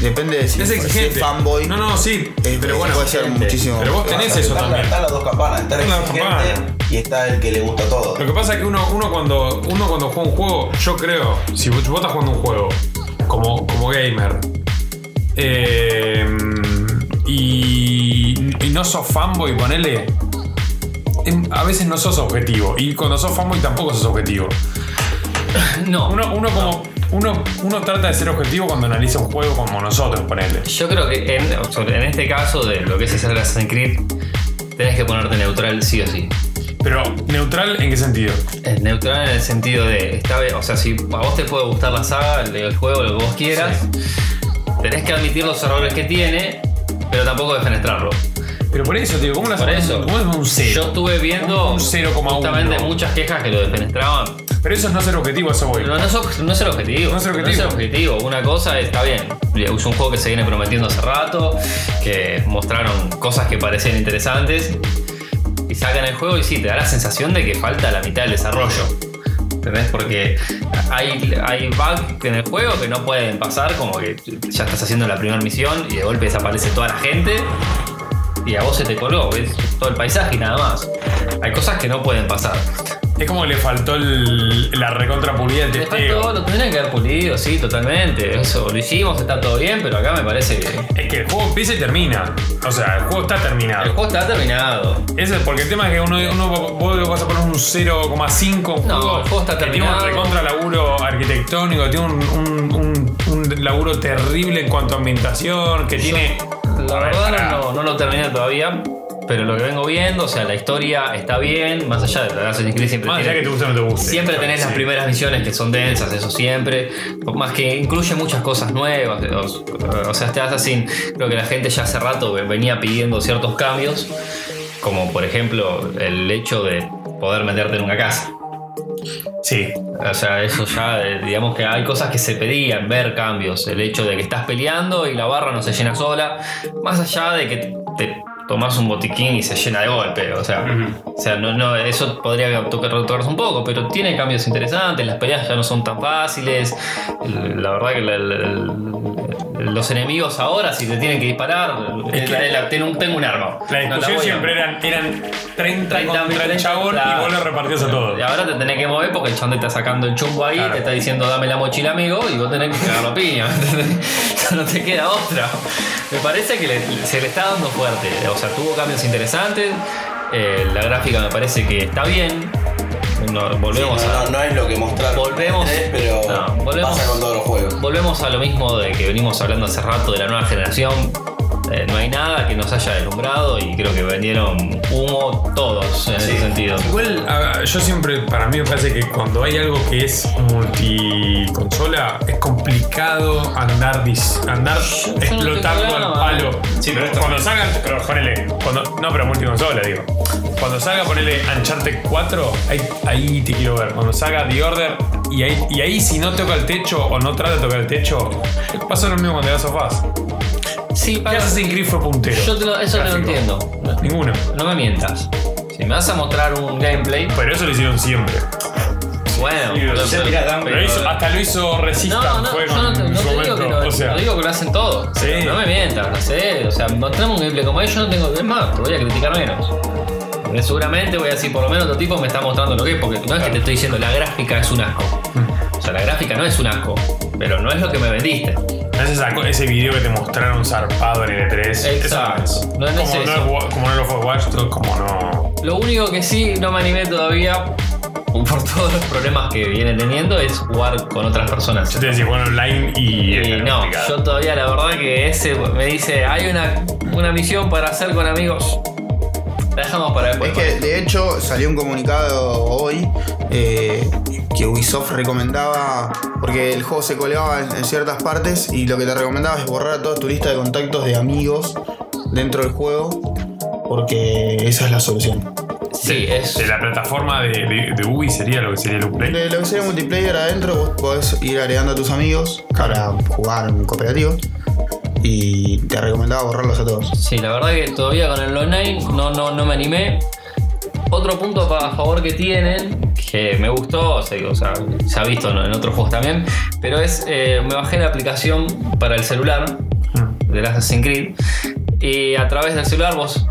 Speaker 1: Depende de si
Speaker 4: Es exigente.
Speaker 1: fanboy.
Speaker 4: No, no, sí.
Speaker 1: eh,
Speaker 4: pero bueno.
Speaker 1: puede ser muchísimo.
Speaker 4: Pero vos tenés eso también.
Speaker 5: están las dos campanas,
Speaker 4: Están las dos campanas.
Speaker 5: Y está el que le gusta todo.
Speaker 4: Lo que pasa es que uno, uno, cuando, uno cuando juega un juego, yo creo, si vos, vos estás jugando un juego como, como gamer eh, y, y no sos fanboy, ponele, em, a veces no sos objetivo. Y cuando sos fanboy tampoco sos objetivo.
Speaker 3: No.
Speaker 4: Uno, uno como. Uno, uno trata de ser objetivo cuando analiza un juego como nosotros, ponele.
Speaker 3: Yo creo que en, en este caso de lo que es hacer Assassin's Creed, tenés que ponerte neutral sí o sí.
Speaker 4: Pero, ¿neutral en qué sentido?
Speaker 3: Es neutral en el sentido de, está o sea, si a vos te puede gustar la saga, el, el juego, lo que vos quieras, tenés que admitir los errores que tiene, pero tampoco defenestrarlo.
Speaker 4: Pero por eso, tío, ¿cómo las
Speaker 3: Por eso,
Speaker 4: ¿Cómo es un cero?
Speaker 3: yo estuve viendo
Speaker 4: Un 0,1.
Speaker 3: justamente muchas quejas que lo defenestraban.
Speaker 4: Pero eso es no ser objetivo, eso voy.
Speaker 3: No, no, es, no es el objetivo.
Speaker 4: No es el objetivo.
Speaker 3: objetivo. Una cosa está bien. Es un juego que se viene prometiendo hace rato, que mostraron cosas que parecían interesantes. Y sacan el juego y sí, te da la sensación de que falta la mitad del desarrollo. ¿Entendés? Porque hay, hay bugs en el juego que no pueden pasar, como que ya estás haciendo la primera misión y de golpe desaparece toda la gente y a vos se te coló, ves todo el paisaje y nada más. Hay cosas que no pueden pasar.
Speaker 4: Es como que le faltó el- la recontra pulida del
Speaker 3: Le
Speaker 4: testeo.
Speaker 3: faltó, lo tendrían que haber pulido, sí, totalmente. Eso lo hicimos, está todo bien, pero acá me parece que
Speaker 4: Es que el juego empieza y termina. O sea, el juego está
Speaker 3: el
Speaker 4: terminado.
Speaker 3: juego está terminado.
Speaker 4: Ese es porque el tema es que uno, uno vos vas a poner un 0,5 un
Speaker 3: No,
Speaker 4: juego
Speaker 3: el juego está
Speaker 4: que tiene un
Speaker 3: terminado.
Speaker 4: recontra laburo arquitectónico, tiene un, un- un- un laburo terrible en cuanto a ambientación, que tiene.
Speaker 3: La
Speaker 4: A ver,
Speaker 3: verdad
Speaker 4: pará.
Speaker 3: no, no lo terminé todavía, pero lo que vengo viendo, o sea, la historia está bien, más allá de la Assassin's Creed siempre
Speaker 4: Más allá
Speaker 3: tiene-
Speaker 4: que te guste o no te guste.
Speaker 3: Siempre tenés las primeras misiones que son densas, eso siempre. Más que incluye muchas cosas nuevas. O, o sea, este Assassin, creo que la gente ya hace rato venía pidiendo ciertos cambios. Como por ejemplo el hecho de poder meterte en una casa.
Speaker 4: Sí.
Speaker 3: O sea, eso ya, eh, digamos que hay cosas que se pedían, ver cambios. El hecho de que estás peleando y la barra no se llena sola. Más allá de que te tomas un botiquín y se llena de golpe. O sea, o sea no, no, eso podría tocar, tocarse un poco, pero tiene cambios interesantes. Las peleas ya no son tan fáciles. La verdad que la- los enemigos ahora, si te tienen que disparar,
Speaker 4: Es que-
Speaker 3: la- la- tengo, un, tengo un arma.
Speaker 4: La discusión siempre eran, eran 30,
Speaker 3: 30,
Speaker 4: contra el
Speaker 3: 30,
Speaker 4: chabón
Speaker 3: claro.
Speaker 4: y vos lo repartías a todos.
Speaker 3: Y ahora te tenés que mover porque el chabón te está sacando el chumbo ahí,
Speaker 4: Claro.
Speaker 3: te está diciendo dame la mochila amigo y vos tenés que cagar la piña. no te queda otra. Me parece que le- se le está dando fuerte. O sea, tuvo cambios interesantes. eh, la gráfica me parece que está bien. No, volvemos
Speaker 5: Sí,
Speaker 3: a.
Speaker 5: no, no es lo que mostraron.
Speaker 3: Volvemos-
Speaker 5: Es, pero
Speaker 3: no, volvemos-
Speaker 5: pasa con todos los juegos.
Speaker 3: Volvemos a lo mismo de que venimos hablando hace rato de la nueva generación. Eh, no hay nada que nos haya deslumbrado y creo que vendieron humo todos en ese sentido.
Speaker 4: Igual, a- yo siempre, para mí me parece que cuando hay algo que es multiconsola, es complicado andar, dis- andar explotando al palo.
Speaker 2: Sí, pero
Speaker 4: cuando salgan, pero ponele, cuando, no, pero multiconsola, digo. Cuando salga, ponele Uncharted 4, ahí, ahí te quiero ver. Cuando salga The Order, y ahí, y ahí si no toca el techo o no trata de tocar el techo, pasa lo mismo con The Last of Us.
Speaker 3: Sí,
Speaker 4: ¿Qué
Speaker 3: para-
Speaker 4: Assassin's Creed fue puntero?
Speaker 3: yo te lo- eso te lo entiendo.
Speaker 4: Ninguno.
Speaker 3: No me mientas. Si me vas a mostrar un gameplay,
Speaker 4: Pero eso lo hicieron siempre.
Speaker 3: bueno.
Speaker 2: Sí, pero ya mirá, Dan,
Speaker 4: Pero hizo- hasta lo hizo Resistance,
Speaker 3: No, no,
Speaker 4: fue
Speaker 3: yo no te, no te digo que no,
Speaker 4: o sea,
Speaker 3: no digo que lo hacen todo.
Speaker 4: Sí.
Speaker 3: No me mientas, no sé. O sea, mostrame un gameplay como ellos, no tengo. Es más, te voy a criticar menos. Porque seguramente voy a decir, por lo menos otro tipo me está mostrando lo que es, porque no es que te estoy diciendo la gráfica es un asco. O sea, la gráfica no es un asco, pero no es lo que me vendiste.
Speaker 4: Ese video que te mostraron zarpado en el E3. Eso
Speaker 3: Exacto.
Speaker 4: es.
Speaker 3: No es
Speaker 4: como,
Speaker 3: eso.
Speaker 4: no es como no lo fue Watch como no.
Speaker 3: Lo único que sí no me animé todavía, por todos los problemas que viene teniendo, es jugar con otras personas.
Speaker 4: Yo te decía jugar online y.
Speaker 3: Y no,
Speaker 4: complicado.
Speaker 3: yo todavía la verdad que ese me dice, hay una, una misión para hacer con amigos. La dejamos para después.
Speaker 1: Es que de hecho salió un comunicado hoy eh, que Ubisoft recomendaba, porque el juego se colgaba en, en ciertas partes y lo que te recomendaba es borrar toda tu lista de contactos de amigos dentro del juego, porque esa es la solución.
Speaker 3: sí,
Speaker 4: de,
Speaker 3: es.
Speaker 4: de la plataforma de, de, de Ubi sería lo que sería el Uplay.
Speaker 1: De lo que sería multiplayer adentro, vos podés ir agregando a tus amigos para jugar en cooperativo y te recomendaba borrarlos a todos.
Speaker 3: Sí, la verdad que todavía con el online no, no, no me animé. Otro punto a favor que tienen, que me gustó, o sea, se ha visto en otros juegos también, pero es, eh, me bajé la aplicación para el celular del Assassin's Creed y a través del celular vos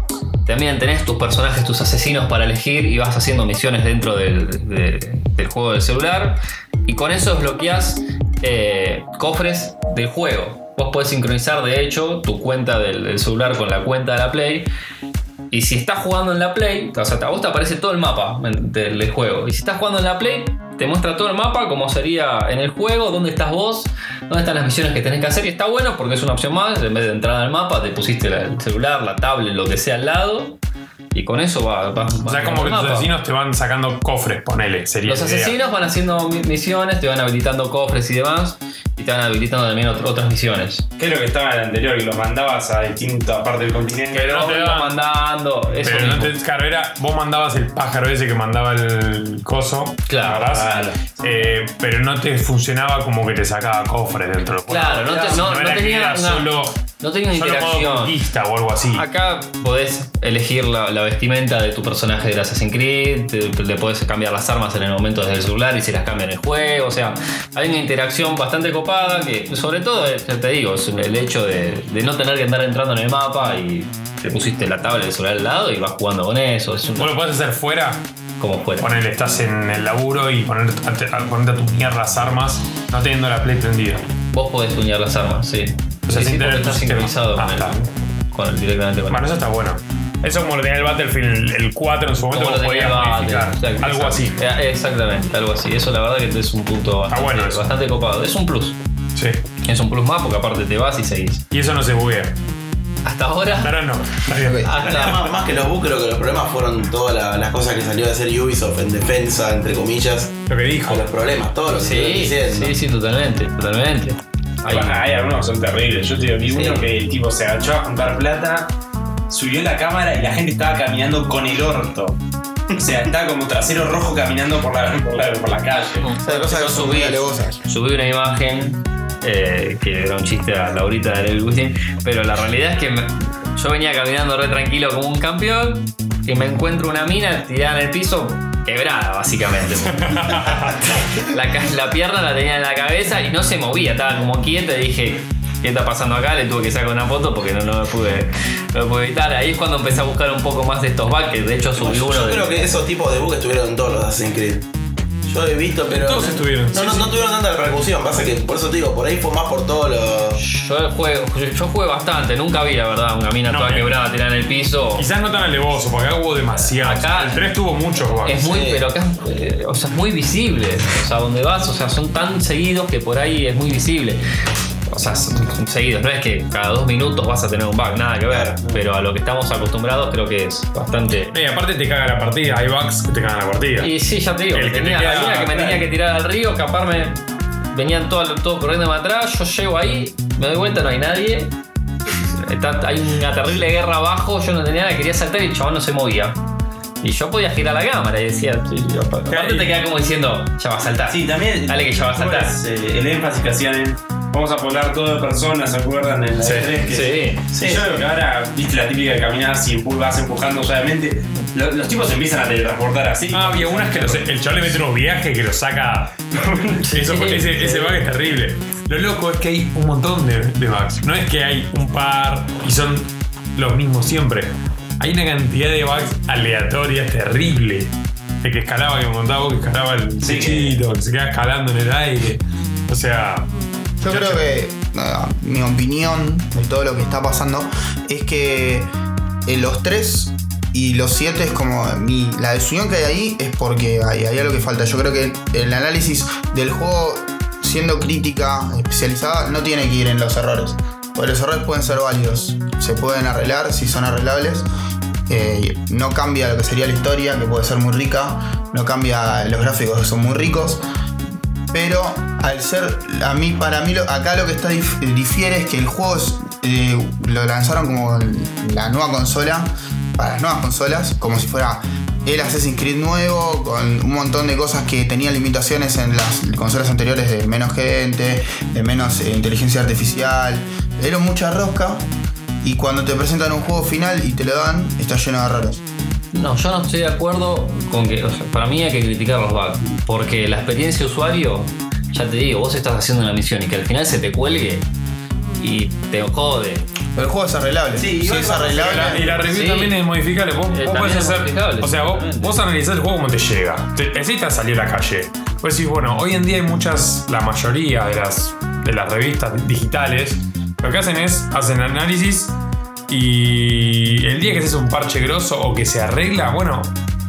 Speaker 3: también tenés tus personajes, tus asesinos para elegir y vas haciendo misiones dentro del, de- del juego del celular y con eso desbloqueás eh, cofres del juego. Vos podés sincronizar de hecho tu cuenta del, del celular con la cuenta de la Play y si estás jugando en la Play, o sea, a vos te aparece todo el mapa del, del juego. Y si estás jugando en la Play, te muestra todo el mapa como sería en el juego, dónde estás vos, dónde están las misiones que tenés que hacer. Y está bueno porque es una opción más. En vez de entrar al mapa, te pusiste el celular, la tablet, lo que sea al lado. Y con eso va, va-
Speaker 4: O sea,
Speaker 3: va
Speaker 4: como que
Speaker 3: el
Speaker 4: tus
Speaker 3: mapa.
Speaker 4: asesinos te van sacando cofres, ponele. Sería
Speaker 3: Los
Speaker 4: idea.
Speaker 3: asesinos van haciendo mi- misiones, te van habilitando cofres y demás. Y te van habilitando también ot- otras misiones.
Speaker 2: ¿Qué es lo que estaba en el anterior? Que los mandabas a distintas partes del continente.
Speaker 3: Pero
Speaker 4: no te daban-
Speaker 3: mandando. Eso
Speaker 4: Pero no
Speaker 3: mismo.
Speaker 4: te, claro, era, vos mandabas el pájaro ese que mandaba el coso.
Speaker 3: Claro,
Speaker 2: claro.
Speaker 4: Eh, pero no te funcionaba como que te sacaba cofres dentro del juego.
Speaker 3: Claro, no, te- no- no
Speaker 4: era que
Speaker 3: tenía
Speaker 4: era
Speaker 3: una-
Speaker 4: solo,
Speaker 3: no tenía una
Speaker 4: solo modo
Speaker 3: interacción.
Speaker 4: conquista o algo así.
Speaker 3: Acá podés elegir la, la vestimenta de tu personaje del Assassin's Creed, te- le podés cambiar las armas en el momento desde el celular y se las cambia en el juego. O sea, hay una interacción bastante copada que, sobre todo, eh, te digo, el hecho de, de no tener que andar entrando en el mapa y te pusiste la tabla del celular al lado y vas jugando con eso. Es
Speaker 4: Vos lo podés hacer fuera,
Speaker 3: como fuera.
Speaker 4: ponele, estás en el laburo y poner, a, a- ponerte a tunear las armas, no teniendo la play prendida.
Speaker 3: Vos podés tunear las armas, sí.
Speaker 4: O sea,
Speaker 3: Sí, sí,
Speaker 4: sin tener
Speaker 3: porque
Speaker 4: tu
Speaker 3: está
Speaker 4: sistema.
Speaker 3: sincronizado
Speaker 4: Ah,
Speaker 3: con, el, con el- directamente con
Speaker 4: Bueno, eso está bueno. Eso como lo tenía el Battlefield el 4 en su momento,
Speaker 3: Como
Speaker 4: podías
Speaker 3: el
Speaker 4: modificar.
Speaker 3: Exacto,
Speaker 4: algo así.
Speaker 3: Eh, Exactamente, algo así. Eso la verdad que es un punto bastante,
Speaker 4: bueno
Speaker 3: bastante copado. Es un plus.
Speaker 4: Sí.
Speaker 3: Es un plus más porque aparte te vas y seguís.
Speaker 4: Y eso no se buguea.
Speaker 3: Hasta ahora.
Speaker 4: Ahora no.
Speaker 3: Hasta,
Speaker 5: Más, más que los bugs, creo que los problemas fueron todas la- las cosas que salió de hacer Ubisoft en defensa, entre comillas,
Speaker 4: Lo que dijo.
Speaker 5: a los problemas, todo lo que
Speaker 3: Sí,
Speaker 5: diciendo.
Speaker 3: sí, sí, totalmente, totalmente.
Speaker 2: Bueno, hay algunos que son terribles. Yo te vi
Speaker 3: Sí.
Speaker 2: uno que el tipo se agachó a juntar plata, subió la cámara y la gente estaba caminando con el orto. O sea, estaba como trasero rojo caminando por la, por la, por la calle.
Speaker 1: Cosa que son
Speaker 3: subí, subí una imagen eh, que era un chiste a Laurita de Gustin, pero la realidad es que me- yo venía caminando re tranquilo como un campeón y me encuentro una mina tirada en el piso quebrada básicamente. la, la pierna la tenía en la cabeza y no se movía, estaba como quieta y dije, ¿qué está pasando acá? Le tuve que sacar una foto porque no, no me pude, no me pude evitar. Ahí es cuando empecé a buscar un poco más de estos bugs, que de hecho subí uno
Speaker 5: yo
Speaker 3: de...
Speaker 5: creo que esos tipos de bugs estuvieron en todos los Assassin's Creed. Yo he visto, pero.
Speaker 4: Todos estuvieron,
Speaker 5: No,
Speaker 4: sí,
Speaker 5: no,
Speaker 4: sí.
Speaker 5: no tuvieron tanta repercusión. Pasa que, por eso te digo, por ahí fue más por todos los.
Speaker 3: Yo juego, yo, yo jugué bastante, nunca vi la verdad una mina
Speaker 4: No,
Speaker 3: toda
Speaker 4: eh.
Speaker 3: quebrada tirada en el piso.
Speaker 4: Quizás no tan alevoso, porque acá hubo demasiado.
Speaker 3: Acá-
Speaker 4: el 3 tuvo muchos bugs.
Speaker 3: Es muy,
Speaker 5: Sí.
Speaker 3: pero acá eh, o sea, es muy visible. O sea, donde vas, o sea, son tan seguidos que por ahí es muy visible. O sea, seguidos, no es que cada dos minutos vas a tener un bug, nada que ver. Pero a lo que estamos acostumbrados creo que es bastante.
Speaker 4: Eh, aparte te caga la partida, hay bugs que te cagan la partida.
Speaker 3: Y sí, ya te digo,
Speaker 4: El que te
Speaker 3: tenía,
Speaker 4: queda-
Speaker 3: había que me tenía que tirar al río, escaparme. Venían todos todo corriendo atrás, yo llego ahí, me doy vuelta, no hay nadie. Está- hay una terrible guerra abajo, yo no tenía nada, quería saltar y el chabón no se movía. Y yo podía girar la cámara y decía, sí, aparte te queda como diciendo, ya va a saltar.
Speaker 2: Sí, también.
Speaker 3: Dale que ya va a saltar.
Speaker 2: pues, eh, el énfasis que hacían en. Vamos a poblar todo de personas, ¿se acuerdan? En la
Speaker 4: Sí,
Speaker 2: E3 que-
Speaker 3: Sí.
Speaker 2: Sí, yo creo que ahora, viste la típica de caminar empu- vas empujando suavemente. Lo- los tipos se empiezan a teletransportar así.
Speaker 4: Ah, había unas que los- el chaval le mete unos viajes que lo saca. Eso ese, ese bug es terrible. Lo loco es que hay un montón de, de bugs. No es que hay un par y son los mismos siempre. Hay una cantidad de bugs aleatorias terrible. El que escalaba, que me contaba vos, que escalaba el
Speaker 2: Sí.
Speaker 4: techito, que se queda escalando en el aire. O sea.
Speaker 1: Yo creo que mi opinión de todo lo que está pasando es que eh, los 3 y los 7 es como mi, la desunión que hay ahí es porque hay, hay algo que falta. Yo creo que el análisis del juego siendo crítica especializada no tiene que ir en los errores. Porque los errores pueden ser válidos, se pueden arreglar si son arreglables. Eh, no cambia lo que sería la historia, que puede ser muy rica, no cambia los gráficos que son muy ricos, pero al ser, a mí, para mí, acá lo que está dif- difiere es que el juego eh, lo lanzaron como la nueva consola, para las nuevas consolas, como si fuera el Assassin's Creed nuevo, con un montón de cosas que tenían limitaciones en las consolas anteriores de menos gente, de menos eh, inteligencia artificial, era mucha rosca. Y cuando te presentan un juego final y te lo dan, está lleno de errores.
Speaker 3: No, yo no estoy de acuerdo con que. o sea, para mí hay que criticar los bugs. Porque la experiencia usuario, ya te digo, vos estás haciendo una misión y que al final se te cuelgue y te jode.
Speaker 1: Pero el juego es arreglable.
Speaker 2: Sí,
Speaker 1: es
Speaker 4: la,
Speaker 1: arreglable.
Speaker 4: y la review
Speaker 3: Sí.
Speaker 4: también es modificable. Vos,
Speaker 3: Eh,
Speaker 4: vos podés hacer. O sea, vos, vos analizás el juego como te llega. Te, necesitas salir a la calle. Vos decís, bueno, hoy en día hay muchas, la mayoría de las, de las revistas digitales, lo que hacen es, hacen análisis y el día que haces un parche grosso o que se arregla, bueno,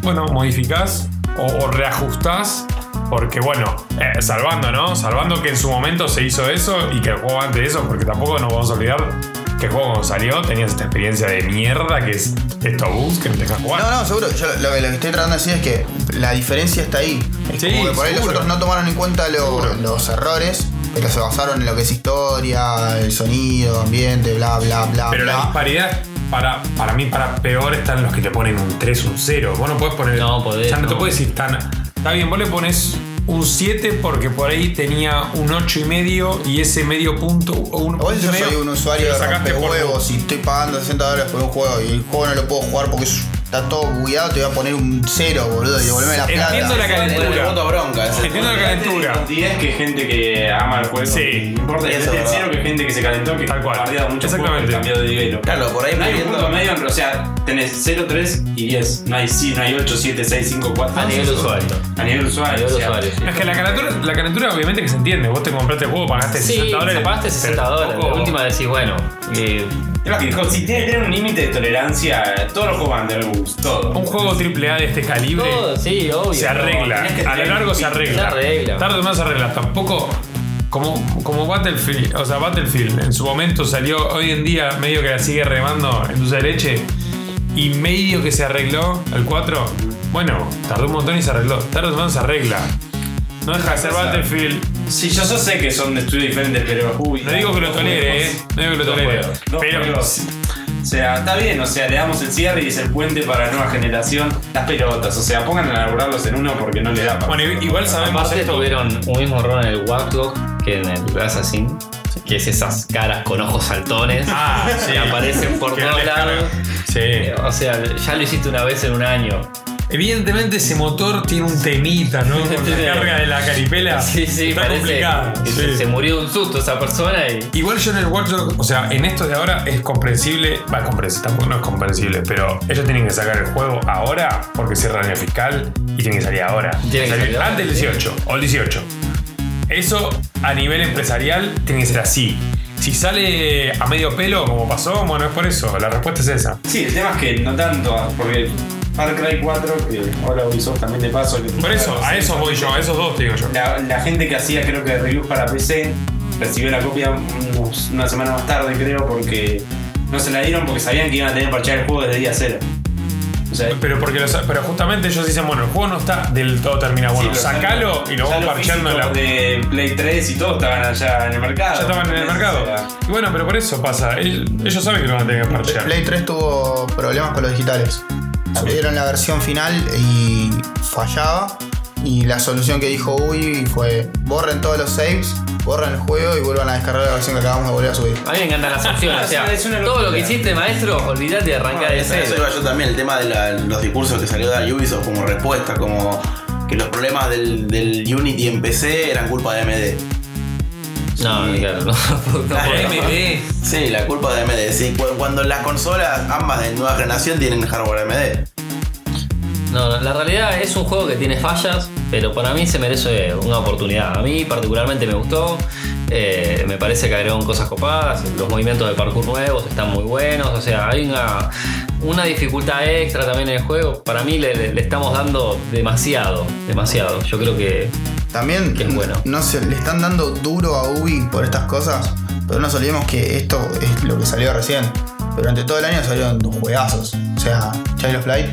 Speaker 4: bueno, modificás o, o reajustás. Porque bueno, eh, salvando, ¿no? Salvando que en su momento se hizo eso y que el juego antes de eso, porque tampoco nos vamos a olvidar que el juego cuando salió tenías esta experiencia de mierda que es estos bugs que no te dejan jugar.
Speaker 1: No, no, seguro. Yo lo, que- lo que estoy tratando de decir es que la diferencia está ahí. Es
Speaker 4: Sí,
Speaker 1: como que por ahí los otros no tomaron en cuenta lo- los errores, pero se basaron en lo que es historia, el sonido, ambiente, bla, bla, bla.
Speaker 4: Pero la
Speaker 1: bla.
Speaker 4: disparidad, para, para mí, para peor, están los que te ponen un 3, un 0. Vos no podés poner.
Speaker 3: No, podés,
Speaker 4: Ya no, te
Speaker 3: no.
Speaker 4: puedes ir tan. Está bien, vos le pones un 7 porque por ahí tenía un 8 y medio y ese medio punto. O un punto
Speaker 1: yo
Speaker 4: medio,
Speaker 1: soy un usuario
Speaker 4: te
Speaker 1: de
Speaker 4: por
Speaker 1: rompehuevos y estoy pagando 60 dólares por un juego y el juego no lo puedo jugar porque es- está todo bugueado, te voy a poner un 0, boludo, y devolverme la plata.
Speaker 4: Entiendo la calentura.
Speaker 5: voto bronca. ese.
Speaker 4: Entiendo la calentura.
Speaker 2: cantidad que gente que ama el juego.
Speaker 4: Sí.
Speaker 2: No importa, es
Speaker 5: Eso, verdad.
Speaker 2: cero que gente que se calentó, que
Speaker 4: Tal cual.
Speaker 2: ha bardeado mucho
Speaker 4: Exactamente.
Speaker 2: juego, cambiado de nivel.
Speaker 5: Claro, por ahí
Speaker 2: No hay un punto medio, pero, o sea, tenés 0, 3 y 10. No hay, sí, no hay 8, 7, 6, 5, 4.
Speaker 3: A nivel usuario.
Speaker 2: A nivel
Speaker 3: A
Speaker 2: usuario.
Speaker 3: nivel
Speaker 2: o sea,
Speaker 3: usuario, sí.
Speaker 4: Es que la calentura, la calentura obviamente que se entiende. Vos te compraste el juego, pagaste
Speaker 3: Sí,
Speaker 4: 60 dólares.
Speaker 3: pagaste 60
Speaker 4: pero
Speaker 3: dólares.
Speaker 4: tampoco-
Speaker 3: La última decís, bueno, eh,
Speaker 2: si tiene que tener un límite de tolerancia, todos los juegos van a tener bugs, todo.
Speaker 4: Un juego AAA de este calibre.
Speaker 3: todo, sí, obvio.
Speaker 4: se arregla.
Speaker 2: tenés que
Speaker 4: a lo
Speaker 2: tener
Speaker 4: largo se arregla.
Speaker 3: Se arregla.
Speaker 4: Tarde o temprano se arregla. Tampoco. Como, como Battlefield, o sea, Battlefield en su momento salió, hoy en día medio que la sigue remando en dulce de leche y medio que se arregló el 4. Bueno, tardó un montón y se arregló. Tarde o temprano se arregla. No deja de ser Battlefield.
Speaker 2: Sí, yo, yo sé que son de estudios diferentes, pero. Uy,
Speaker 4: No digo que lo tolere, eh. No digo que lo tolere.
Speaker 2: juegos,
Speaker 4: Pero
Speaker 2: juegos. O sea, está bien, o sea, le damos el cierre y es el puente para la nueva generación. Las pelotas, o sea, pongan a laburarlos en uno porque no le da para.
Speaker 4: Bueno, igual sabemos
Speaker 3: Aparte
Speaker 4: esto.
Speaker 3: tuvieron un mismo error en el Watchdog que en el Assassin, que es esas caras con ojos saltones
Speaker 4: Ah,
Speaker 3: que
Speaker 4: sí.
Speaker 3: aparecen por
Speaker 4: Que
Speaker 3: todos lados.
Speaker 4: Sí.
Speaker 3: O sea, ya lo hiciste una vez en un año.
Speaker 4: Evidentemente ese motor tiene un temita, ¿no? Con la carga de la caripela.
Speaker 3: Sí, sí,
Speaker 4: está
Speaker 3: parece
Speaker 4: Sí.
Speaker 3: se, murió de un susto esa persona y.
Speaker 4: Igual yo en el Watch Dogs, o sea, en esto de ahora es comprensible, va, comprensible, tampoco no es comprensible, pero ellos tienen que sacar el juego ahora porque cierra el año fiscal y tienen que salir ahora.
Speaker 3: Tiene que
Speaker 4: Salir
Speaker 3: salir
Speaker 4: antes del 18 o el 18. Eso a nivel empresarial tiene que ser así. Si sale a medio pelo, como pasó, bueno, es por eso. La respuesta es esa.
Speaker 2: Sí, el tema es que no tanto, porque Far Cry 4, que ahora Ubisoft también de paso. Que
Speaker 4: Por eso, a eso voy yo, a esos dos te digo yo.
Speaker 2: La, la gente que hacía, creo que reviews para PC, recibió la copia unos- una semana más tarde, creo, porque no se la dieron porque sabían que iban a tener que parchear el juego desde día cero. O sea,
Speaker 4: Pero, porque los- pero justamente ellos dicen, bueno, el juego no está del todo terminado. Bueno,
Speaker 2: sí,
Speaker 4: sacalo y lo vamos parcheando en la.
Speaker 2: de Play 3 y todo estaban allá en el mercado.
Speaker 4: Ya estaban en el mercado. Y bueno, pero por eso pasa. Ellos, ellos saben que lo van a tener que parchear.
Speaker 1: Play 3 tuvo problemas con los digitales. Abrieron la versión final y fallaba. Y la solución que dijo Ubi fue borren todos los saves, borren el juego y vuelvan a descargar la versión que acabamos de volver a subir.
Speaker 3: A mí me encantan las opciones. o sea,
Speaker 2: Es una
Speaker 3: todo lo que hiciste, maestro, olvídate de arrancar de
Speaker 5: Eso
Speaker 3: cero.
Speaker 5: iba yo también, el tema de la- los discursos que salió de la Ubisoft como respuesta, como que los problemas del, del Unity en PC eran culpa de AMD.
Speaker 3: No,
Speaker 5: Sí.
Speaker 3: claro, no.
Speaker 4: AMD.
Speaker 5: Sí, la culpa de AMD. Sí, cu- cuando las consolas, ambas de nueva generación, tienen hardware AMD.
Speaker 3: No, no, la realidad es un juego que tiene fallas, pero para mí se merece una oportunidad. A mí particularmente me gustó, eh, me parece que agregaron cosas copadas, los movimientos de parkour nuevos están muy buenos, o sea, hay una, una dificultad extra también en el juego. Para mí le, le- le estamos dando demasiado, demasiado. Yo creo que
Speaker 1: También
Speaker 3: Que es bueno.
Speaker 1: no se, le están dando duro a Ubi por estas cosas, pero no nos olvidemos que esto es lo que salió recién. Durante todo el año salieron dos juegazos. O sea, Child of Light,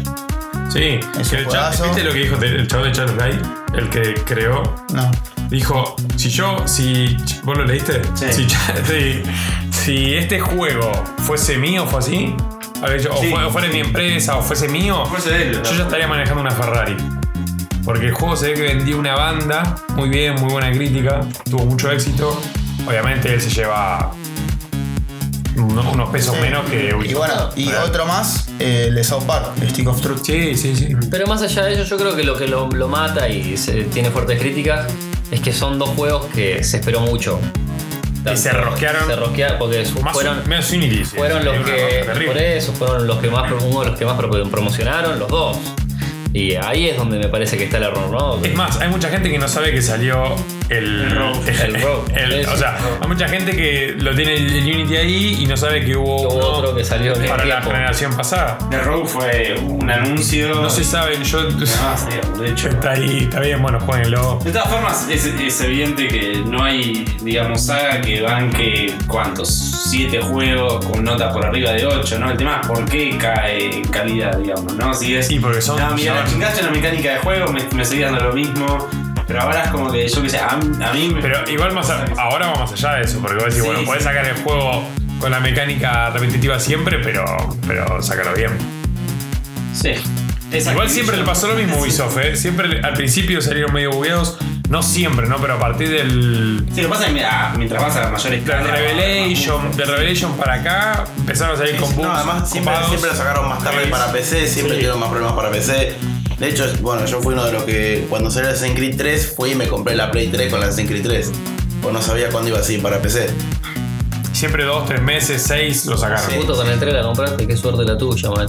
Speaker 4: Sí,
Speaker 1: Es un
Speaker 4: el chat-
Speaker 1: juegazo.
Speaker 4: ¿viste lo que dijo el chavo de Charles Light? El que creó.
Speaker 1: no.
Speaker 4: Dijo, si yo, si. ¿Vos lo leíste?
Speaker 2: Sí.
Speaker 4: Si, si este juego fuese mío, fue así. a ver, yo- o, fue- o fuera mi empresa, o fuese mío,
Speaker 2: Fuese de él,
Speaker 4: yo ya estaría manejando una Ferrari. Porque el juego se ve que vendió una banda, muy bien, muy buena crítica, tuvo mucho éxito. Obviamente él se lleva uno- unos pesos menos que
Speaker 1: Y bueno, y otro más, eh, el de South Park, el Stick of Truth.
Speaker 4: Sí, sí, sí.
Speaker 3: Pero más allá de ello, yo creo que lo que lo, lo mata y se- tiene fuertes críticas es que son dos juegos que se esperó mucho.
Speaker 4: Y se rosquearon.
Speaker 3: Se rosquearon porque
Speaker 4: Más
Speaker 3: fueron,
Speaker 4: un- menos
Speaker 3: fueron los que. Por eso, fueron los que más, uno de los que más pro- promocionaron, los dos. Y ahí es donde me parece que está el error, ¿no?
Speaker 4: Es más, hay mucha gente que no sabe que salió el.
Speaker 2: El Rogue.
Speaker 3: El Rogue.
Speaker 4: el- o sea, hay mucha gente que lo tiene el Unity ahí y no sabe que hubo, uno
Speaker 3: otro que salió en
Speaker 4: para la
Speaker 3: tiempo.
Speaker 4: generación pasada.
Speaker 2: The Rogue fue un anuncio.
Speaker 4: No se sabe, yo.
Speaker 2: Más, digamos, de hecho.
Speaker 4: Está ahí, está bien, bueno, jueguenlo.
Speaker 2: De todas formas, es, es evidente que no hay, digamos, saga que banque, ¿cuántos? Siete juegos con nota por arriba de 8, ¿no? El tema es por qué cae en calidad, digamos, ¿no? Si es.
Speaker 4: Sí, porque son-
Speaker 2: No, mira, la
Speaker 4: son-
Speaker 2: chingaste la mecánica de juego, me, me seguía dando lo mismo. Pero ahora es como que yo qué sé, a, a mí me.
Speaker 4: Pero igual más a- ahora va más allá de eso, porque vos decís,
Speaker 2: Sí,
Speaker 4: bueno,
Speaker 2: sí.
Speaker 4: podés sacar el juego con la mecánica repetitiva siempre, pero, pero sácalo bien.
Speaker 2: Sí.
Speaker 4: Igual siempre le pasó lo mismo a Ubisoft, ¿eh? Siempre al principio salieron medio bugueados, no siempre, ¿no? Pero a partir del.
Speaker 2: Sí, lo que pasa es que mira, mientras vas a mayores
Speaker 4: Del Revelation, del Revelation para acá, empezaron a salir con bugs.
Speaker 5: No, además siempre, siempre lo sacaron más tarde para PC, siempre
Speaker 4: Sí.
Speaker 5: tuvieron más problemas para PC. De hecho, bueno, yo fui uno de los que cuando salió Assassin's Creed 3 fui y me compré la Play 3 con la Assassin's Creed 3. Pues no sabía cuándo iba así para PC.
Speaker 4: Siempre dos, tres meses, seis lo sacaron.
Speaker 5: Sí.
Speaker 3: Justo con el 3 la compraste, qué suerte la tuya, man.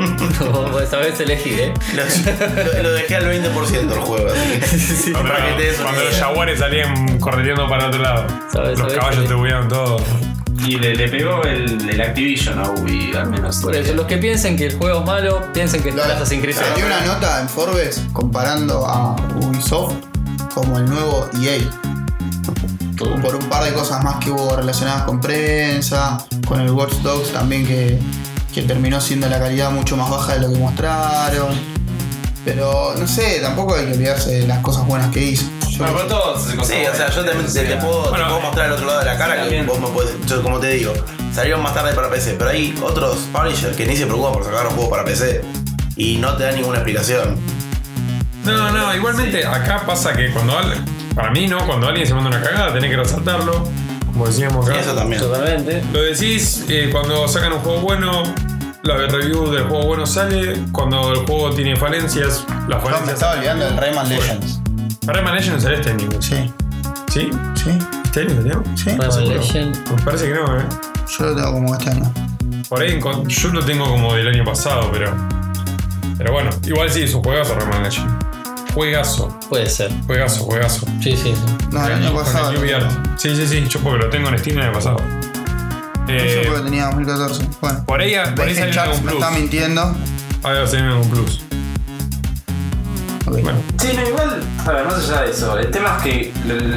Speaker 3: no, esta vez elegí, ¿eh?
Speaker 5: Lo, dejé al 20% el juego, así que
Speaker 4: Cuando,
Speaker 5: para que te des una
Speaker 4: cuando los jaguares salían correteando para otro lado.
Speaker 3: Sabes,
Speaker 4: los
Speaker 3: sabes,
Speaker 4: caballos te buguearon todo.
Speaker 2: Y le, le pegó el, el Activision a Ubi, al menos.
Speaker 3: Por eso, los que piensen que el juego es malo, piensen que está
Speaker 1: Lo-
Speaker 3: Assassin's Creed.
Speaker 1: Salió una nota en Forbes comparando a Ubisoft como el nuevo EA. Por un par de cosas más que hubo relacionadas con prensa, con el Watch Dogs también que, que terminó siendo la calidad mucho más baja de lo que mostraron. Pero no sé, tampoco hay que olvidarse de las cosas buenas que hizo. Yo-
Speaker 2: Bueno, pero todos se
Speaker 5: Sí, o sea, yo también te, te puedo, te
Speaker 4: Bueno,
Speaker 5: puedo mostrar el otro lado de la cara que vos me podés, yo como te digo, salieron más tarde para PC, pero hay otros publishers que ni se preocupan por sacar los juegos para PC y no te dan ninguna explicación.
Speaker 4: No, no, igualmente acá pasa que cuando para mí no, cuando alguien se manda una cagada tenés que resaltarlo, como decíamos
Speaker 5: Y
Speaker 4: acá.
Speaker 5: eso también.
Speaker 3: Totalmente.
Speaker 4: Lo decís eh, cuando sacan un juego bueno, la review del juego bueno sale cuando el juego tiene falencias. Las
Speaker 1: No, me
Speaker 4: falencias.
Speaker 1: estaba olvidando del Rayman Legends.
Speaker 4: Rayman Legends sale este año.
Speaker 1: Sí,
Speaker 4: ¿Sí?
Speaker 1: sí,
Speaker 4: ¿Este año salió?
Speaker 1: sí.
Speaker 3: Rayman Legend.
Speaker 4: Me parece que no, ¿eh?
Speaker 1: Yo lo tengo como este año.
Speaker 4: Por ahí yo lo tengo como del año pasado, pero. Pero bueno, igual sí, es un juegazo Rayman Legends. Juegazo,
Speaker 3: Puede ser.
Speaker 4: juegazo, juegazo.
Speaker 3: Sí, sí, sí.
Speaker 1: No, el año pasado.
Speaker 4: el UV Art. Sí, sí, sí, yo porque lo tengo en Steam el año pasado.
Speaker 1: Yo
Speaker 4: Eh,
Speaker 1: porque tenía 2014. Bueno.
Speaker 4: por ahí, por ahí
Speaker 1: me
Speaker 4: plus.
Speaker 1: está mintiendo.
Speaker 4: Ahí va a salir un plus. Bueno,
Speaker 2: Sí, no, igual, a ver, más allá de eso, el tema es que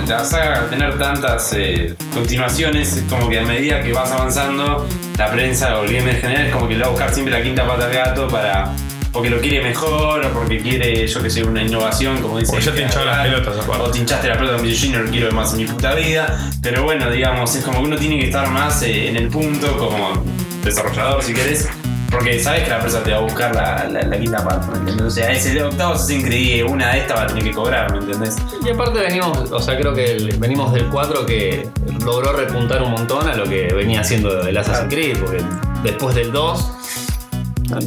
Speaker 2: la, saga, al tener tantas eh, continuaciones, es como que a medida que vas avanzando, la prensa o el game en general es como que le va a buscar siempre la quinta pata al gato para. Porque lo quiere mejor o porque quiere, yo que sé, una innovación, como dice.
Speaker 4: Porque ya te hincharon las pelotas, aparte.
Speaker 2: O te hinchaste la pelota Video no lo quiero más en mi puta vida. Pero bueno, digamos, es como que uno tiene que estar más eh, en el punto como desarrollador, si querés. Porque sabes que la empresa te va a buscar la, la, la quinta parte, ¿me entendés? O sea, ese octavo es increíble, una de estas va a tener que cobrar, ¿me entendés?
Speaker 3: Y aparte venimos, o sea, creo que el- venimos del 4 que logró repuntar un montón a lo que venía haciendo el Assassin's Creed, porque después del 2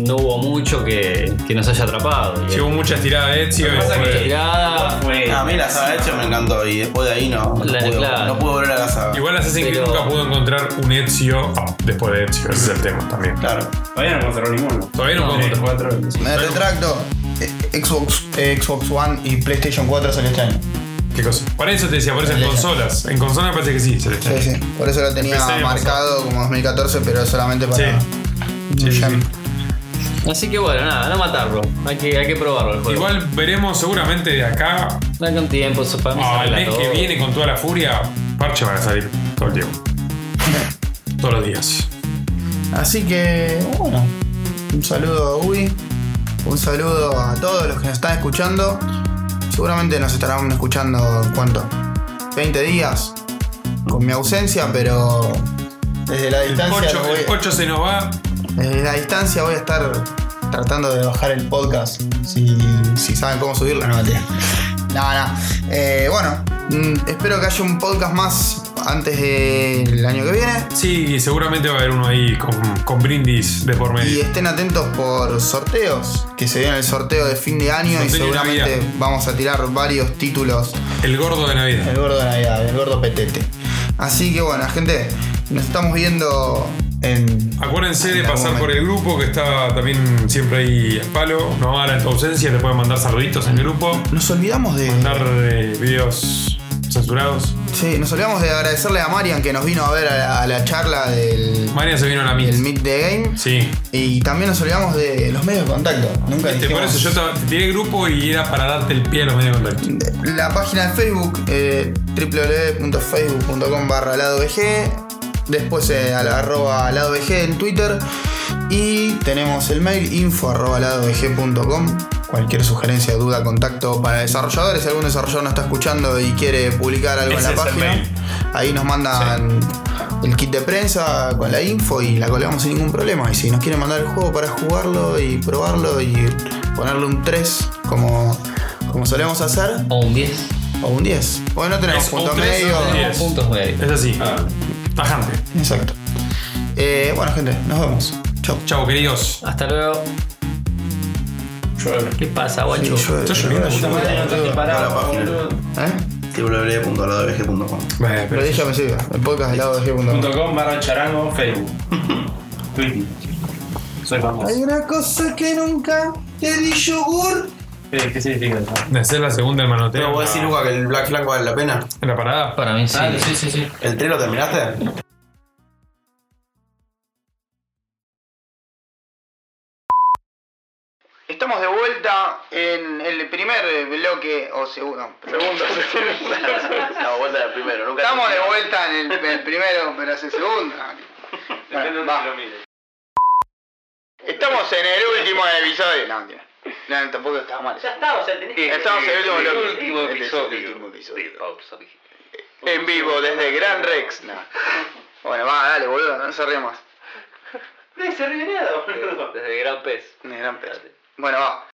Speaker 3: no hubo mucho que, que nos haya atrapado.
Speaker 4: Sí hubo mucha estirada de Ezio. Fue-
Speaker 2: que-
Speaker 3: tirada,
Speaker 2: Fue,
Speaker 5: A mí la saga de hecho me encantó y después de ahí no, no,
Speaker 3: La-
Speaker 5: pude,
Speaker 3: claro.
Speaker 5: no pude volver a la saga.
Speaker 4: Igual Assassin's Creed
Speaker 3: Pero-
Speaker 4: nunca pudo encontrar un Ezio ah, después de Ezio, ese es el tema también.
Speaker 5: Claro.
Speaker 2: Todavía no encontró ninguno.
Speaker 4: Todavía no,
Speaker 3: No,
Speaker 4: puedo
Speaker 2: Los
Speaker 4: encontrar.
Speaker 2: cuatro.
Speaker 1: Me retracto. Eh, Xbox, eh, Xbox One y PlayStation 4 salió este año.
Speaker 4: ¿Qué cosa? Por eso te decía, por eso en consolas. En consolas me parece que sí, se le
Speaker 1: Sí, sí. Por eso lo tenía marcado como 2014, pero solamente para.
Speaker 4: Sí. Sí, sí.
Speaker 3: Así que bueno, nada, no matarlo. Hay que, hay que probarlo el juego.
Speaker 4: Igual veremos seguramente de acá
Speaker 3: Dale con tiempo, para mí
Speaker 4: al mes que viene con toda la furia, parche van a salir todo el tiempo. Todos los días.
Speaker 1: Así que, bueno. Un saludo a Ubi. Un saludo a todos los que nos están escuchando. Seguramente nos estarán escuchando, ¿cuánto? 20 días con mi ausencia, pero desde la
Speaker 4: El
Speaker 1: distancia.
Speaker 4: pocho,
Speaker 1: lo voy-
Speaker 4: el pocho se nos va.
Speaker 1: Desde la distancia voy a estar tratando de bajar el podcast. Si, si saben cómo subirlo, no mentira. No, no. Eh, bueno, mm, espero que haya un podcast más antes del año que viene.
Speaker 4: Sí, seguramente va a haber uno ahí con, con brindis de por
Speaker 1: Y
Speaker 4: medio.
Speaker 1: estén atentos por sorteos, que se viene el sorteo de fin de año y
Speaker 4: Sorteo
Speaker 1: seguramente vamos a tirar varios títulos.
Speaker 4: El gordo de Navidad.
Speaker 1: El gordo de Navidad, el gordo petete. Así que bueno, gente, nos estamos viendo en...
Speaker 4: Acuérdense de pasar por el grupo que está también siempre ahí a palo. No ahora en tu ausencia, te pueden mandar saluditos en el grupo.
Speaker 1: Nos olvidamos de...
Speaker 4: Mandar eh, videos censurados.
Speaker 1: Sí, nos olvidamos de agradecerle a Marian que nos vino a ver a la, a la charla del,
Speaker 4: María se vino a la
Speaker 1: del
Speaker 4: misma.
Speaker 1: Meet the Game.
Speaker 4: Sí.
Speaker 1: Y también nos olvidamos de los medios de contacto. Nunca
Speaker 4: Este, por
Speaker 1: dijimos-
Speaker 4: eso yo te, tiré el grupo y era para darte el pie a los medios de contacto.
Speaker 1: La página de Facebook, eh, www.facebook.com barra. Después eh, a la arroba lado en Twitter. Y tenemos el mail info arroba ladovg.com. Cualquier sugerencia, duda, contacto para desarrolladores. Si algún desarrollador nos está escuchando y quiere publicar algo
Speaker 4: Ese
Speaker 1: en la página,
Speaker 4: mail.
Speaker 1: ahí nos mandan el kit de prensa con la info y la colgamos sin ningún problema. Y si nos quieren mandar el juego para jugarlo y probarlo y ponerle un 3 como, como solemos hacer,
Speaker 3: O un 10.
Speaker 1: o un 10. Porque no tenemos
Speaker 4: Es
Speaker 1: punto medio.
Speaker 4: o un 10.
Speaker 3: Puntos medios.
Speaker 4: Es así. Tajante.
Speaker 1: Exacto. Eh, bueno, gente, nos vemos. Chau.
Speaker 4: Chau, queridos.
Speaker 3: Hasta luego. ¿Qué pasa, guacho?
Speaker 1: Sí, llueve,
Speaker 4: Está lloviendo,
Speaker 2: Puta madre, no te
Speaker 1: llueve.
Speaker 2: parado,
Speaker 5: la página.
Speaker 2: boludo.
Speaker 1: ¿Eh?
Speaker 4: Bueno, pero
Speaker 1: dije a me sirve. El podcast de lado de
Speaker 2: Punto com barra charango Facebook. Twitter. Soy famoso.
Speaker 1: Hay una cosa que nunca te di yogur.
Speaker 2: ¿Qué, qué significa eso?
Speaker 4: de hacer la segunda manoteo.
Speaker 5: Pero vos decís, Luca, que el Black Flag vale la pena.
Speaker 4: En la parada.
Speaker 3: Para mí sí.
Speaker 2: Ah, sí, sí, sí.
Speaker 5: ¿El 3 lo terminaste?
Speaker 1: Estamos de vuelta en el primer bloque, o segundo, segundo.
Speaker 5: No, vuelta del primero, nunca.
Speaker 1: Estamos de vuelta en el, el primero, pero es el segundo. Bueno, va. Estamos en el último episodio. No, mentira. No, tampoco estaba mal.
Speaker 6: Ya está, o sea, tenés que.
Speaker 1: Estamos en el último bloque.
Speaker 6: episodio.
Speaker 1: último episodio.
Speaker 6: de pausa.
Speaker 1: En vivo desde Gran Rex. No. Bueno, va, dale, boludo, no se ríe más.
Speaker 6: No se ríe nada, boludo. Desde Gran Pez.
Speaker 1: Ni gran pedo. Bueno, va.